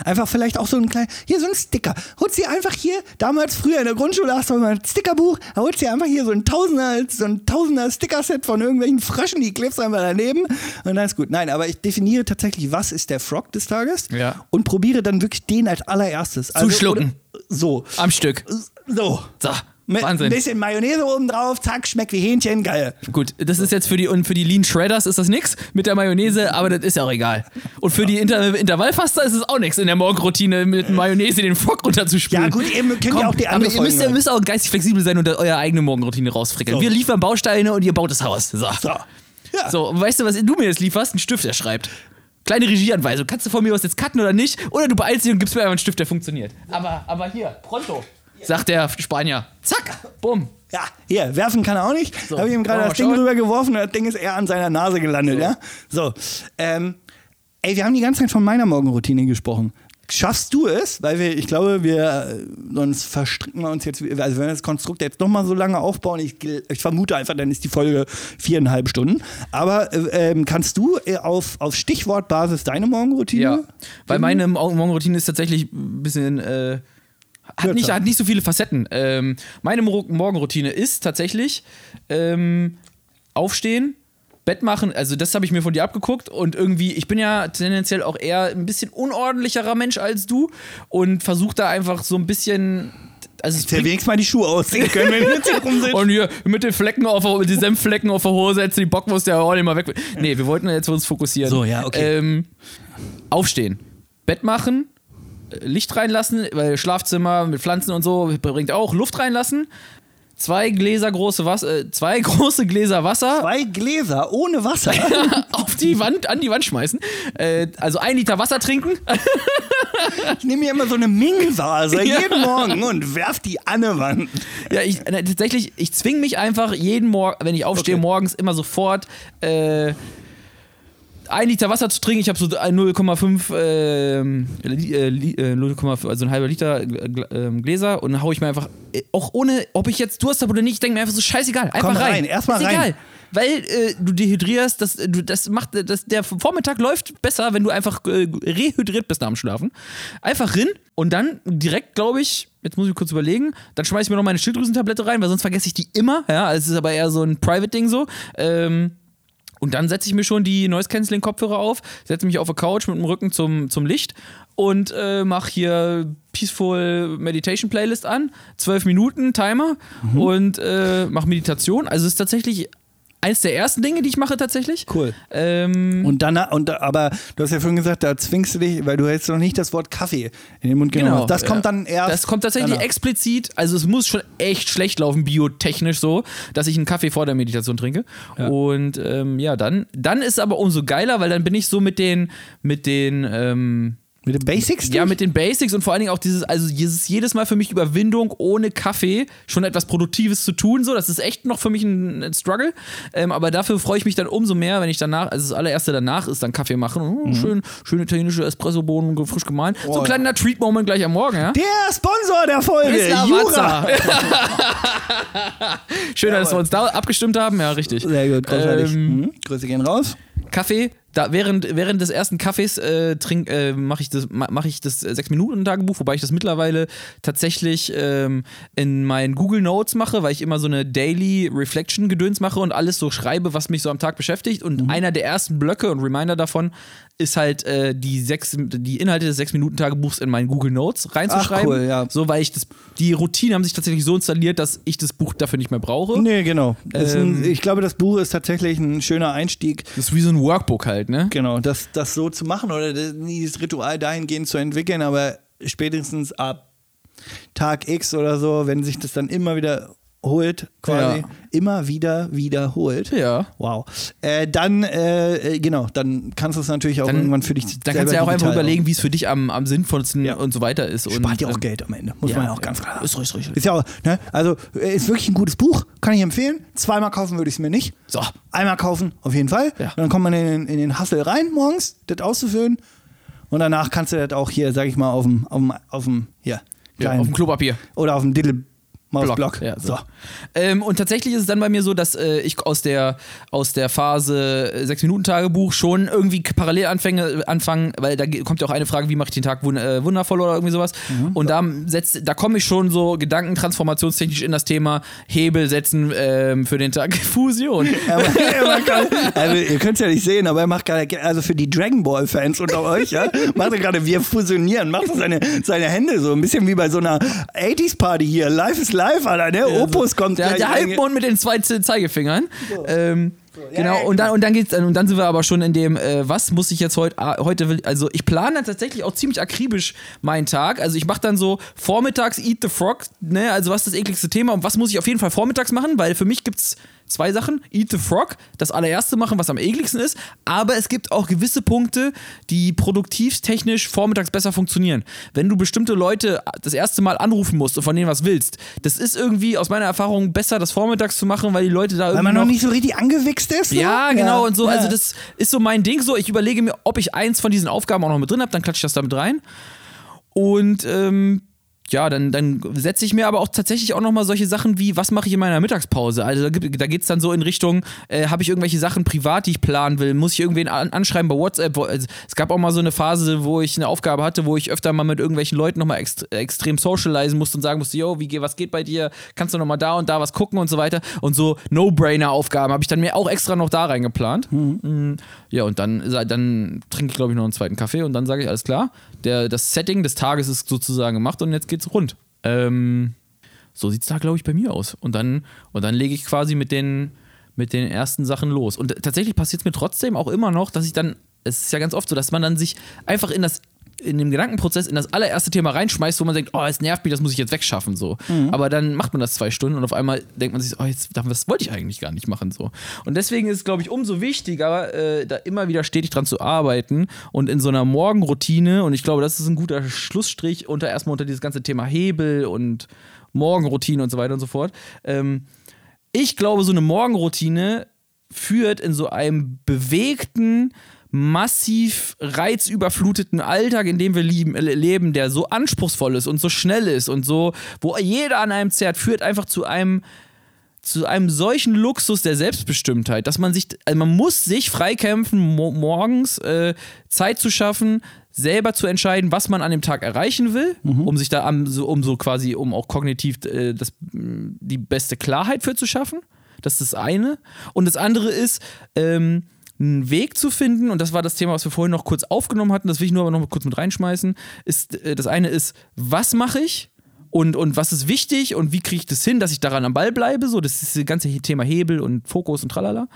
einfach vielleicht auch so ein kleiner, hier so ein Sticker. Holst dir einfach hier, damals früher in der Grundschule hast du mal ein Stickerbuch, da holst dir einfach hier so ein Tausender, so ein Tausender Stickerset von irgendwelchen Fröschen, die klebst einfach daneben und dann ist gut. Nein, aber ich definiere tatsächlich, was ist der Frog des Tages Ja. und probiere dann wirklich den als allererstes. Also, Zuschlucken. oder- So. Am Stück. So. So. Mit Wahnsinn. ein bisschen Mayonnaise oben drauf, zack, schmeckt wie Hähnchen, geil. Gut, das ist jetzt für die und für die Lean Shredders ist das nix mit der Mayonnaise, aber das ist ja auch egal. Und für die Inter Intervallfaster ist es auch nichts in der Morgenroutine mit Mayonnaise den Frog runterzuspülen. Ja, gut, ihr könnt ja Komm, auch die aber andere ihr müsst, ihr müsst auch geistig flexibel sein und eure eigene Morgenroutine rausfrickeln. So. Wir liefern Bausteine und ihr baut das Haus. So. So. Ja. So, weißt du, was du mir jetzt lieferst? Ein Stift, der schreibt. Kleine Regieanweisung. Kannst du von mir aus jetzt cutten oder nicht? Oder du beeilst dich und gibst mir einfach einen Stift, der funktioniert. Aber, aber hier, pronto. Sagt der Spanier. Zack, bumm. Ja, hier, werfen kann er auch nicht. So, Habe ich ihm gerade wir das Ding schauen? rübergeworfen und das Ding ist eher an seiner Nase gelandet, ja? So. Ähm, ey, wir haben die ganze Zeit von meiner Morgenroutine gesprochen. Schaffst du es? Weil wir, ich glaube, wir, äh, sonst verstricken wir uns jetzt, also wenn wir das Konstrukt jetzt nochmal so lange aufbauen, ich, ich vermute einfach, dann ist die Folge viereinhalb Stunden. Aber äh, ähm, kannst du äh, auf, auf Stichwortbasis deine Morgenroutine? Ja, weil meine Mor- Morgenroutine ist tatsächlich ein bisschen. Äh, hat, nicht, hat nicht so viele Facetten. Ähm, meine Mor Morgenroutine ist tatsächlich ähm, aufstehen, Bett machen. Also, das habe ich mir von dir abgeguckt. Und irgendwie, ich bin ja tendenziell auch eher ein bisschen unordentlicherer Mensch als du und versuche da einfach so ein bisschen. Also, es Jetzt wenigstens mal die Schuhe ausziehen können, wenn wir jetzt hier rum sind. und hier mit den Flecken auf der, den Senfflecken auf der Hose, jetzt die Bockwurst der auch nicht mal weg. Nee, wir wollten jetzt uns fokussieren. So, ja, okay. Ähm, aufstehen, Bett machen, Licht reinlassen, weil Schlafzimmer mit Pflanzen und so bringt auch Luft reinlassen. Zwei Gläser große Wasser, äh, zwei große Gläser Wasser Zwei Gläser ohne Wasser. auf die Wand, an die Wand schmeißen. Äh, also ein Liter Wasser trinken. Ich nehme mir immer so eine Mingelvase Ja. jeden Morgen und werf die an eine Wand. Ja, ich, äh, tatsächlich, ich zwinge mich einfach jeden Morgen, wenn ich aufstehe, Okay. morgens immer sofort äh, ein Liter Wasser zu trinken. Ich habe so ein 0,5, ähm, äh, Li- äh, 0,5, also ein halber Liter äh, ähm, Gläser und dann haue ich mir einfach, äh, auch ohne, ob ich jetzt Durst habe oder nicht, ich denke mir einfach so scheißegal. Einfach Komm rein. rein, erst mal Ist rein. egal. Weil äh, du dehydrierst, das, du, das macht, das, der Vormittag läuft besser, wenn du einfach rehydriert bist nach dem Schlafen. Einfach rin und dann direkt, glaube ich, jetzt muss ich kurz überlegen, dann schmeiße ich mir noch meine Schilddrüsentablette rein, weil sonst vergesse ich die immer. Ja, es ist aber eher so ein Private-Ding so. Ähm, und dann setze ich mir schon die Noise-Canceling-Kopfhörer auf, setze mich auf der Couch mit dem Rücken zum, zum Licht und äh, mache hier Peaceful Meditation Playlist an. Zwölf Minuten Timer Mhm. und äh, mache Meditation. Also es ist tatsächlich eins der ersten Dinge, die ich mache tatsächlich. Cool. Ähm, Und dann, und, aber du hast ja vorhin gesagt, da zwingst du dich, weil du jetzt noch nicht das Wort Kaffee in den Mund genommen Genau. Das kommt ja. dann erst. Das kommt tatsächlich danach. explizit, also es muss schon echt schlecht laufen, biotechnisch so, dass ich einen Kaffee vor der Meditation trinke. Und ähm, ja, dann, dann ist aber umso geiler, weil dann bin ich so mit den, mit den, ähm, Mit den Basics? Ja, durch? mit den Basics und vor allen Dingen auch dieses, also dieses jedes Mal für mich Überwindung ohne Kaffee schon etwas Produktives zu tun. So, das ist echt noch für mich ein, ein Struggle. Ähm, aber dafür freue ich mich dann umso mehr, wenn ich danach, also das allererste danach ist dann Kaffee machen. Oh, schön, schön italienische Espressobohnen frisch gemahlen. So ein kleiner Treat-Moment gleich am Morgen, ja? Der Sponsor der Folge, Ist Jura. Schön, dass wir uns da abgestimmt haben. Ja, richtig. Sehr gut, großartig. Ähm, Mhm. Grüße gehen raus. Kaffee, da während, während des ersten Kaffees äh, trink, äh, mache ich das, ma- mach ich das äh, 6-Minuten-Tagebuch, wobei ich das mittlerweile tatsächlich ähm, in meinen Google Notes mache, weil ich immer so eine Daily Reflection-Gedöns mache und alles so schreibe, was mich so am Tag beschäftigt. Und Mhm. einer der ersten Blöcke und Reminder davon ist halt äh, die, sechs, die Inhalte des 6-Minuten-Tagebuchs in meinen Google Notes reinzuschreiben. Ach, cool, ja. So, weil ich das, die Routinen haben sich tatsächlich so installiert, dass ich das Buch dafür nicht mehr brauche. Nee, genau. Ähm. ein, ich glaube, das Buch ist tatsächlich ein schöner Einstieg. Das ist wie so ein Workbook halt, ne? Genau, das, das so zu machen oder dieses Ritual dahingehend zu entwickeln, aber spätestens ab Tag X oder so, wenn sich das dann immer wieder holt, quasi, Ja. immer wieder wiederholt. Ja. Wow. Äh, dann, äh, genau, dann kannst du es natürlich auch Dann- irgendwann für dich Da kannst du ja auch einfach überlegen, wie es für dich am, am sinnvollsten Ja. und so weiter ist. Und, Spart ja auch ähm, Geld am Ende, muss ja, man ja auch ganz klar sagen. Ist richtig, richtig. Ist ja auch, ne? Also, äh, ist wirklich ein gutes Buch, kann ich empfehlen. Zweimal kaufen würde ich es mir nicht. So. Einmal kaufen, auf jeden Fall. Dann kommt man in, den- in den Hustle rein morgens, das auszufüllen. Und danach kannst du das auch hier, sag ich mal, auf dem, auf dem, auf dem hier, Ja, kleinen- auf dem Klopapier. oder auf dem Diddle Mausblock. Ja, so. so. Ähm, und tatsächlich ist es dann bei mir so, dass äh, ich aus der, aus der Phase 6-Minuten-Tagebuch schon irgendwie parallel anfange, anfangen, weil da kommt ja auch eine Frage, wie mache ich den Tag wun äh, wundervoll oder irgendwie sowas. Mhm. Und da, setzt, da komme ich schon so gedankentransformationstechnisch in das Thema Hebel setzen ähm, für den Tag Fusion. Er macht- er macht gerade- also, ihr könnt es ja nicht sehen, aber er macht gerade, also für die Dragon Ball Fans unter euch, ja, macht er gerade, wir fusionieren, macht er seine, seine Hände so ein bisschen wie bei so einer 80s Party hier. Live is live, Alter, ne? Opus kommt Der, gleich der. Halbmond mit den zwei Ze- Zeigefingern. Ähm, Ja, genau, ja, und dann, und dann geht's und dann sind wir aber schon in dem, äh, was muss ich jetzt heute, ah, heute will, also ich plane dann tatsächlich auch ziemlich akribisch meinen Tag. Also ich mache dann so vormittags Eat the Frog, ne, also was ist das ekligste Thema und was muss ich auf jeden Fall vormittags machen, weil für mich gibt's zwei Sachen. Eat the Frog, das allererste machen, was am ekligsten ist, aber es gibt auch gewisse Punkte, die produktivtechnisch vormittags besser funktionieren. Wenn du bestimmte Leute das erste Mal anrufen musst und von denen was willst, das ist irgendwie aus meiner Erfahrung besser, das vormittags zu machen, weil die Leute da irgendwie Weil man noch noch nicht so richtig angewichst ist. So? ja, genau und so. Ja. Also das ist so mein Ding. So, ich überlege mir, ob ich eins von diesen Aufgaben auch noch mit drin habe, dann klatsche ich das damit rein. Und ähm, ja, dann, dann setze ich mir aber auch tatsächlich auch nochmal solche Sachen wie, was mache ich in meiner Mittagspause? Also da, gibt- da geht es dann so in Richtung, äh, habe ich irgendwelche Sachen privat, die ich planen will? Muss ich irgendwen an, anschreiben bei WhatsApp? Wo- Also, es gab auch mal so eine Phase, wo ich eine Aufgabe hatte, wo ich öfter mal mit irgendwelchen Leuten nochmal ext extrem socialisen musste und sagen musste, yo, wie, geht- was geht bei dir? Kannst du nochmal da und da was gucken und so weiter? Und so No-Brainer-Aufgaben habe ich dann mir auch extra noch da reingeplant. Mm, Ja, und dann, dann trinke ich, glaube ich, noch einen zweiten Kaffee und dann sage ich, alles klar, der, das Setting des Tages ist sozusagen gemacht und jetzt geht's rund. Ähm, so sieht's da, glaube ich, bei mir aus. Und dann, und dann lege ich quasi mit den, mit den ersten Sachen los. Und tatsächlich passiert es mir trotzdem auch immer noch, dass ich dann, es ist ja ganz oft so, dass man dann sich einfach in das in dem Gedankenprozess in das allererste Thema reinschmeißt, wo man denkt, oh, es nervt mich, das muss ich jetzt wegschaffen, so. Aber dann macht man das zwei Stunden und auf einmal denkt man sich, oh, jetzt, das wollte ich eigentlich gar nicht machen, so. Und deswegen ist es, glaube ich, umso wichtiger, äh, da immer wieder stetig dran zu arbeiten und in so einer Morgenroutine, und ich glaube, das ist ein guter Schlussstrich unter erstmal unter dieses ganze Thema Hebel und Morgenroutine und so weiter und so fort. Ähm, ich glaube, so eine Morgenroutine führt in so einem bewegten, massiv reizüberfluteten Alltag, in dem wir lieben, äh, leben, der so anspruchsvoll ist und so schnell ist und so, wo jeder an einem zerrt, führt einfach zu einem zu einem solchen Luxus der Selbstbestimmtheit, dass man sich, also man muss sich freikämpfen, mo morgens äh, Zeit zu schaffen, selber zu entscheiden, was man an dem Tag erreichen will, um sich da am, so, um so quasi, um auch kognitiv äh, das, die beste Klarheit für zu schaffen. Das ist das eine. Und das andere ist, ähm, einen Weg zu finden, und das war das Thema, was wir vorhin noch kurz aufgenommen hatten, das will ich nur aber noch kurz mit reinschmeißen, ist, äh, das eine ist, was mache ich? Und, und was ist wichtig und wie kriege ich das hin, dass ich daran am Ball bleibe? So, das ist das ganze Thema Hebel und Fokus und tralala.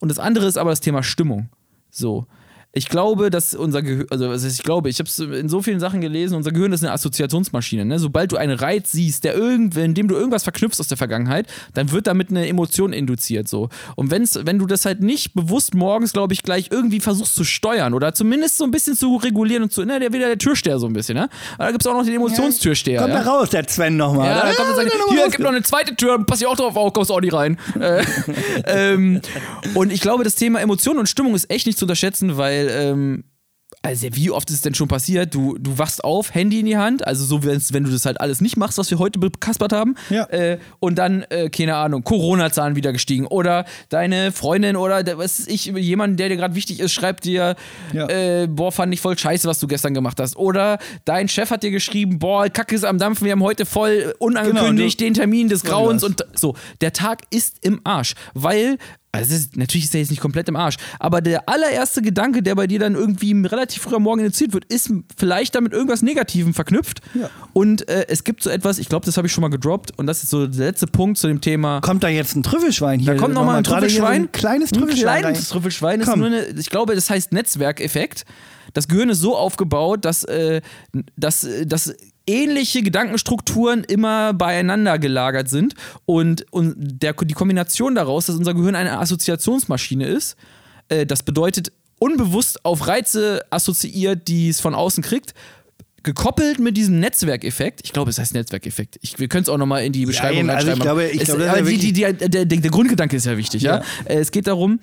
Und das andere ist aber das Thema Stimmung. So. Ich glaube, dass unser Gehirn, also ich glaube, ich habe es in so vielen Sachen gelesen, unser Gehirn ist eine Assoziationsmaschine. Ne? Sobald du einen Reiz siehst, der irgend, in dem du irgendwas verknüpfst aus der Vergangenheit, dann wird damit eine Emotion induziert. So. Und wenn's, wenn du das halt nicht bewusst morgens, glaube ich, gleich irgendwie versuchst zu steuern oder zumindest so ein bisschen zu regulieren und zu, ne, der wieder der Türsteher so ein bisschen, ne? Aber da gibt es auch noch den Emotionstürsteher. Kommt ja? da raus, der Sven nochmal. Ja, dann kommt und sagt, hier, gibt noch eine zweite Tür, pass ich auch drauf auf, kommst auch nicht rein. äh, ähm, und ich glaube, das Thema Emotionen und Stimmung ist echt nicht zu unterschätzen, weil, ähm, also wie oft ist es denn schon passiert? Du, du wachst auf, Handy in die Hand, also so, wenn du das halt alles nicht machst, was wir heute bekaspert haben. Ja. Äh, und dann, äh, keine Ahnung, Corona-Zahlen wieder gestiegen. Oder deine Freundin oder der- was weiß ich, jemand, der dir gerade wichtig ist, schreibt dir, Ja. äh, boah, fand ich voll scheiße, was du gestern gemacht hast. Oder dein Chef hat dir geschrieben, boah, Kacke ist am Dampfen, wir haben heute voll unangekündigt Genau, den Termin des Grauens und so. Der Tag ist im Arsch, weil also ist, natürlich ist er jetzt nicht komplett im Arsch, aber der allererste Gedanke, der bei dir dann irgendwie relativ früh am Morgen initiiert wird, ist vielleicht damit irgendwas Negativem verknüpft. Ja. Und äh, es gibt so etwas, ich glaube, das habe ich schon mal gedroppt und das ist so der letzte Punkt zu dem Thema. Kommt da jetzt ein Trüffelschwein hier? Da kommt noch mal ein so Trüffelschwein. Ein kleines Ein Trüffelschwein. kleines rein. Trüffelschwein ist Komm. nur eine, ich glaube, das heißt Netzwerkeffekt. Das Gehirn ist so aufgebaut, dass, äh, dass, äh, dass ähnliche Gedankenstrukturen immer beieinander gelagert sind und, und der, die Kombination daraus, dass unser Gehirn eine Assoziationsmaschine ist, äh, das bedeutet unbewusst auf Reize assoziiert, die es von außen kriegt, gekoppelt mit diesem Netzwerkeffekt, ich glaube, es heißt Netzwerkeffekt. Ich, wir können es auch nochmal in die Beschreibung also ich glaube- ich es, glaube, aber ja die, die, die, der, der, der Grundgedanke ist ja wichtig, ja. Ja. Äh, Es geht darum,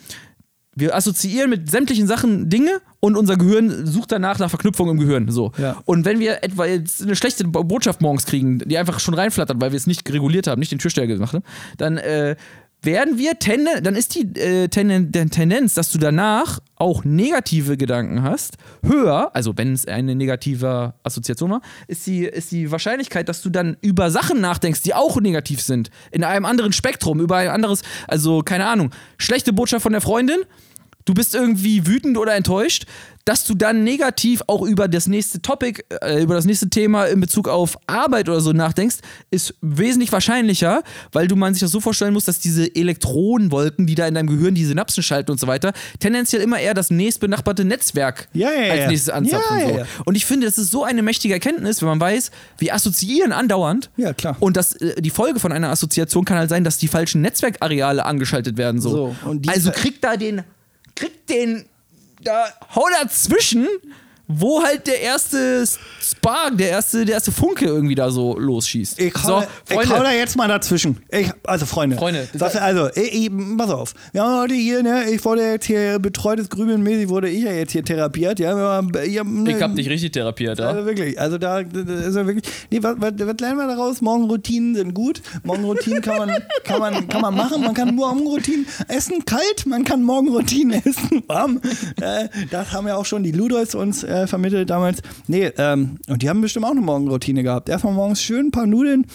wir assoziieren mit sämtlichen Sachen Dinge und unser Gehirn sucht danach nach Verknüpfung im Gehirn. So. Ja. Und wenn wir etwa jetzt eine schlechte Bo- Botschaft morgens kriegen, die einfach schon reinflattert, weil wir es nicht reguliert haben, nicht den Türsteher gemacht haben, dann äh, werden wir tenden, dann ist die äh, Tenden, Tendenz, dass du danach auch negative Gedanken hast, höher, also wenn es eine negative Assoziation war, ist die, ist die Wahrscheinlichkeit, dass du dann über Sachen nachdenkst, die auch negativ sind, in einem anderen Spektrum, über ein anderes, also keine Ahnung, schlechte Botschaft von der Freundin, du bist irgendwie wütend oder enttäuscht, dass du dann negativ auch über das nächste Topic, äh, über das nächste Thema in Bezug auf Arbeit oder so nachdenkst, ist wesentlich wahrscheinlicher, weil du man sich das so vorstellen muss, dass diese Elektronenwolken, die da in deinem Gehirn die Synapsen schalten und so weiter, tendenziell immer eher das nächstbenachbarte Netzwerk Ja, ja, als ja. nächstes anzapfen. Ja, so. Und ich finde, das ist so eine mächtige Erkenntnis, wenn man weiß, wir assoziieren andauernd. Ja, klar. Und das, äh, die Folge von einer Assoziation kann halt sein, dass die falschen Netzwerkareale angeschaltet werden. So. So, und also kriegt da den, kriegt den, da, hau dazwischen, wo halt der erste Spark, der erste, der erste Funke irgendwie da so losschießt. Ich hau, so, da- ich hau da jetzt mal dazwischen. Ich, also Freunde. Freunde, Das, also, ich, ich, pass auf. Wir haben heute hier, ne, ich wurde jetzt hier betreutes Grübeln mäßig, wurde ich ja jetzt hier therapiert. Ja, haben, ich hab, ne, hab dich richtig therapiert, ja. Also wirklich, also da ist ja wirklich. Nee, was, was, was lernen wir daraus? Morgenroutinen sind gut. Morgenroutinen kann man, kann man, kann man machen. Man kann Morgenroutinen essen kalt, man kann Morgenroutinen essen warm. Äh, das haben ja auch schon die Ludois uns äh, vermittelt damals. Nee, ähm, und die haben bestimmt auch eine Morgenroutine gehabt. Erstmal morgens schön ein paar Nudeln.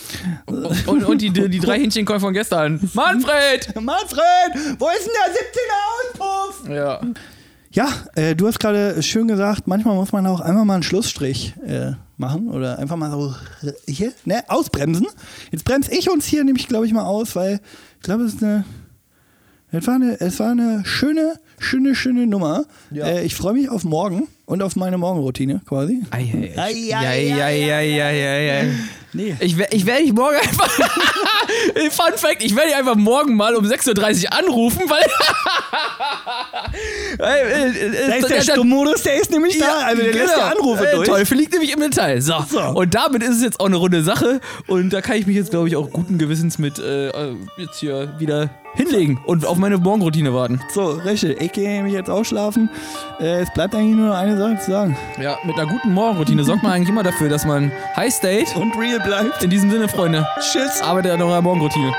Und, und die, die drei Hähnchenkäufe von gestern. Manfred! Manfred, wo ist denn der 17er Auspuff? Ja. Ja, äh, du hast gerade schön gesagt, manchmal muss man auch einfach mal einen Schlussstrich äh, machen oder einfach mal so äh, hier, ne, ausbremsen. Jetzt bremse ich uns hier nämlich, glaube ich, mal aus, weil ich glaube, es ist eine, es war eine, es war eine schöne, schöne, schöne Nummer. Ja. Äh, ich freue mich auf morgen und auf meine Morgenroutine quasi. Ei, ei, ei. Ja, ja, ja, ja, ja, ja. Nee. Ich, wer- ich werde dich morgen einfach. Fun Fact: Ich werde dich einfach morgen mal um 6.30 Uhr anrufen, weil. Ey, äh, äh, Da ist der der- Stummmodus, der ist nämlich da. Also der lässt die Anrufe Äh, durch. Teufel liegt nämlich im Detail. So. So. Und damit ist es jetzt auch eine runde Sache. Und da kann ich mich jetzt, glaube ich, auch guten Gewissens mit äh, äh, jetzt hier wieder hinlegen und auf meine Morgenroutine warten. So, richtig. Ich gehe nämlich jetzt ausschlafen. Äh, es bleibt eigentlich nur noch eine Sache zu sagen. Ja, mit einer guten Morgenroutine sorgt man eigentlich immer dafür, dass man High State. Und real bleibt. In diesem Sinne, Freunde, Tschüss. arbeitet an eurer Morgenroutine.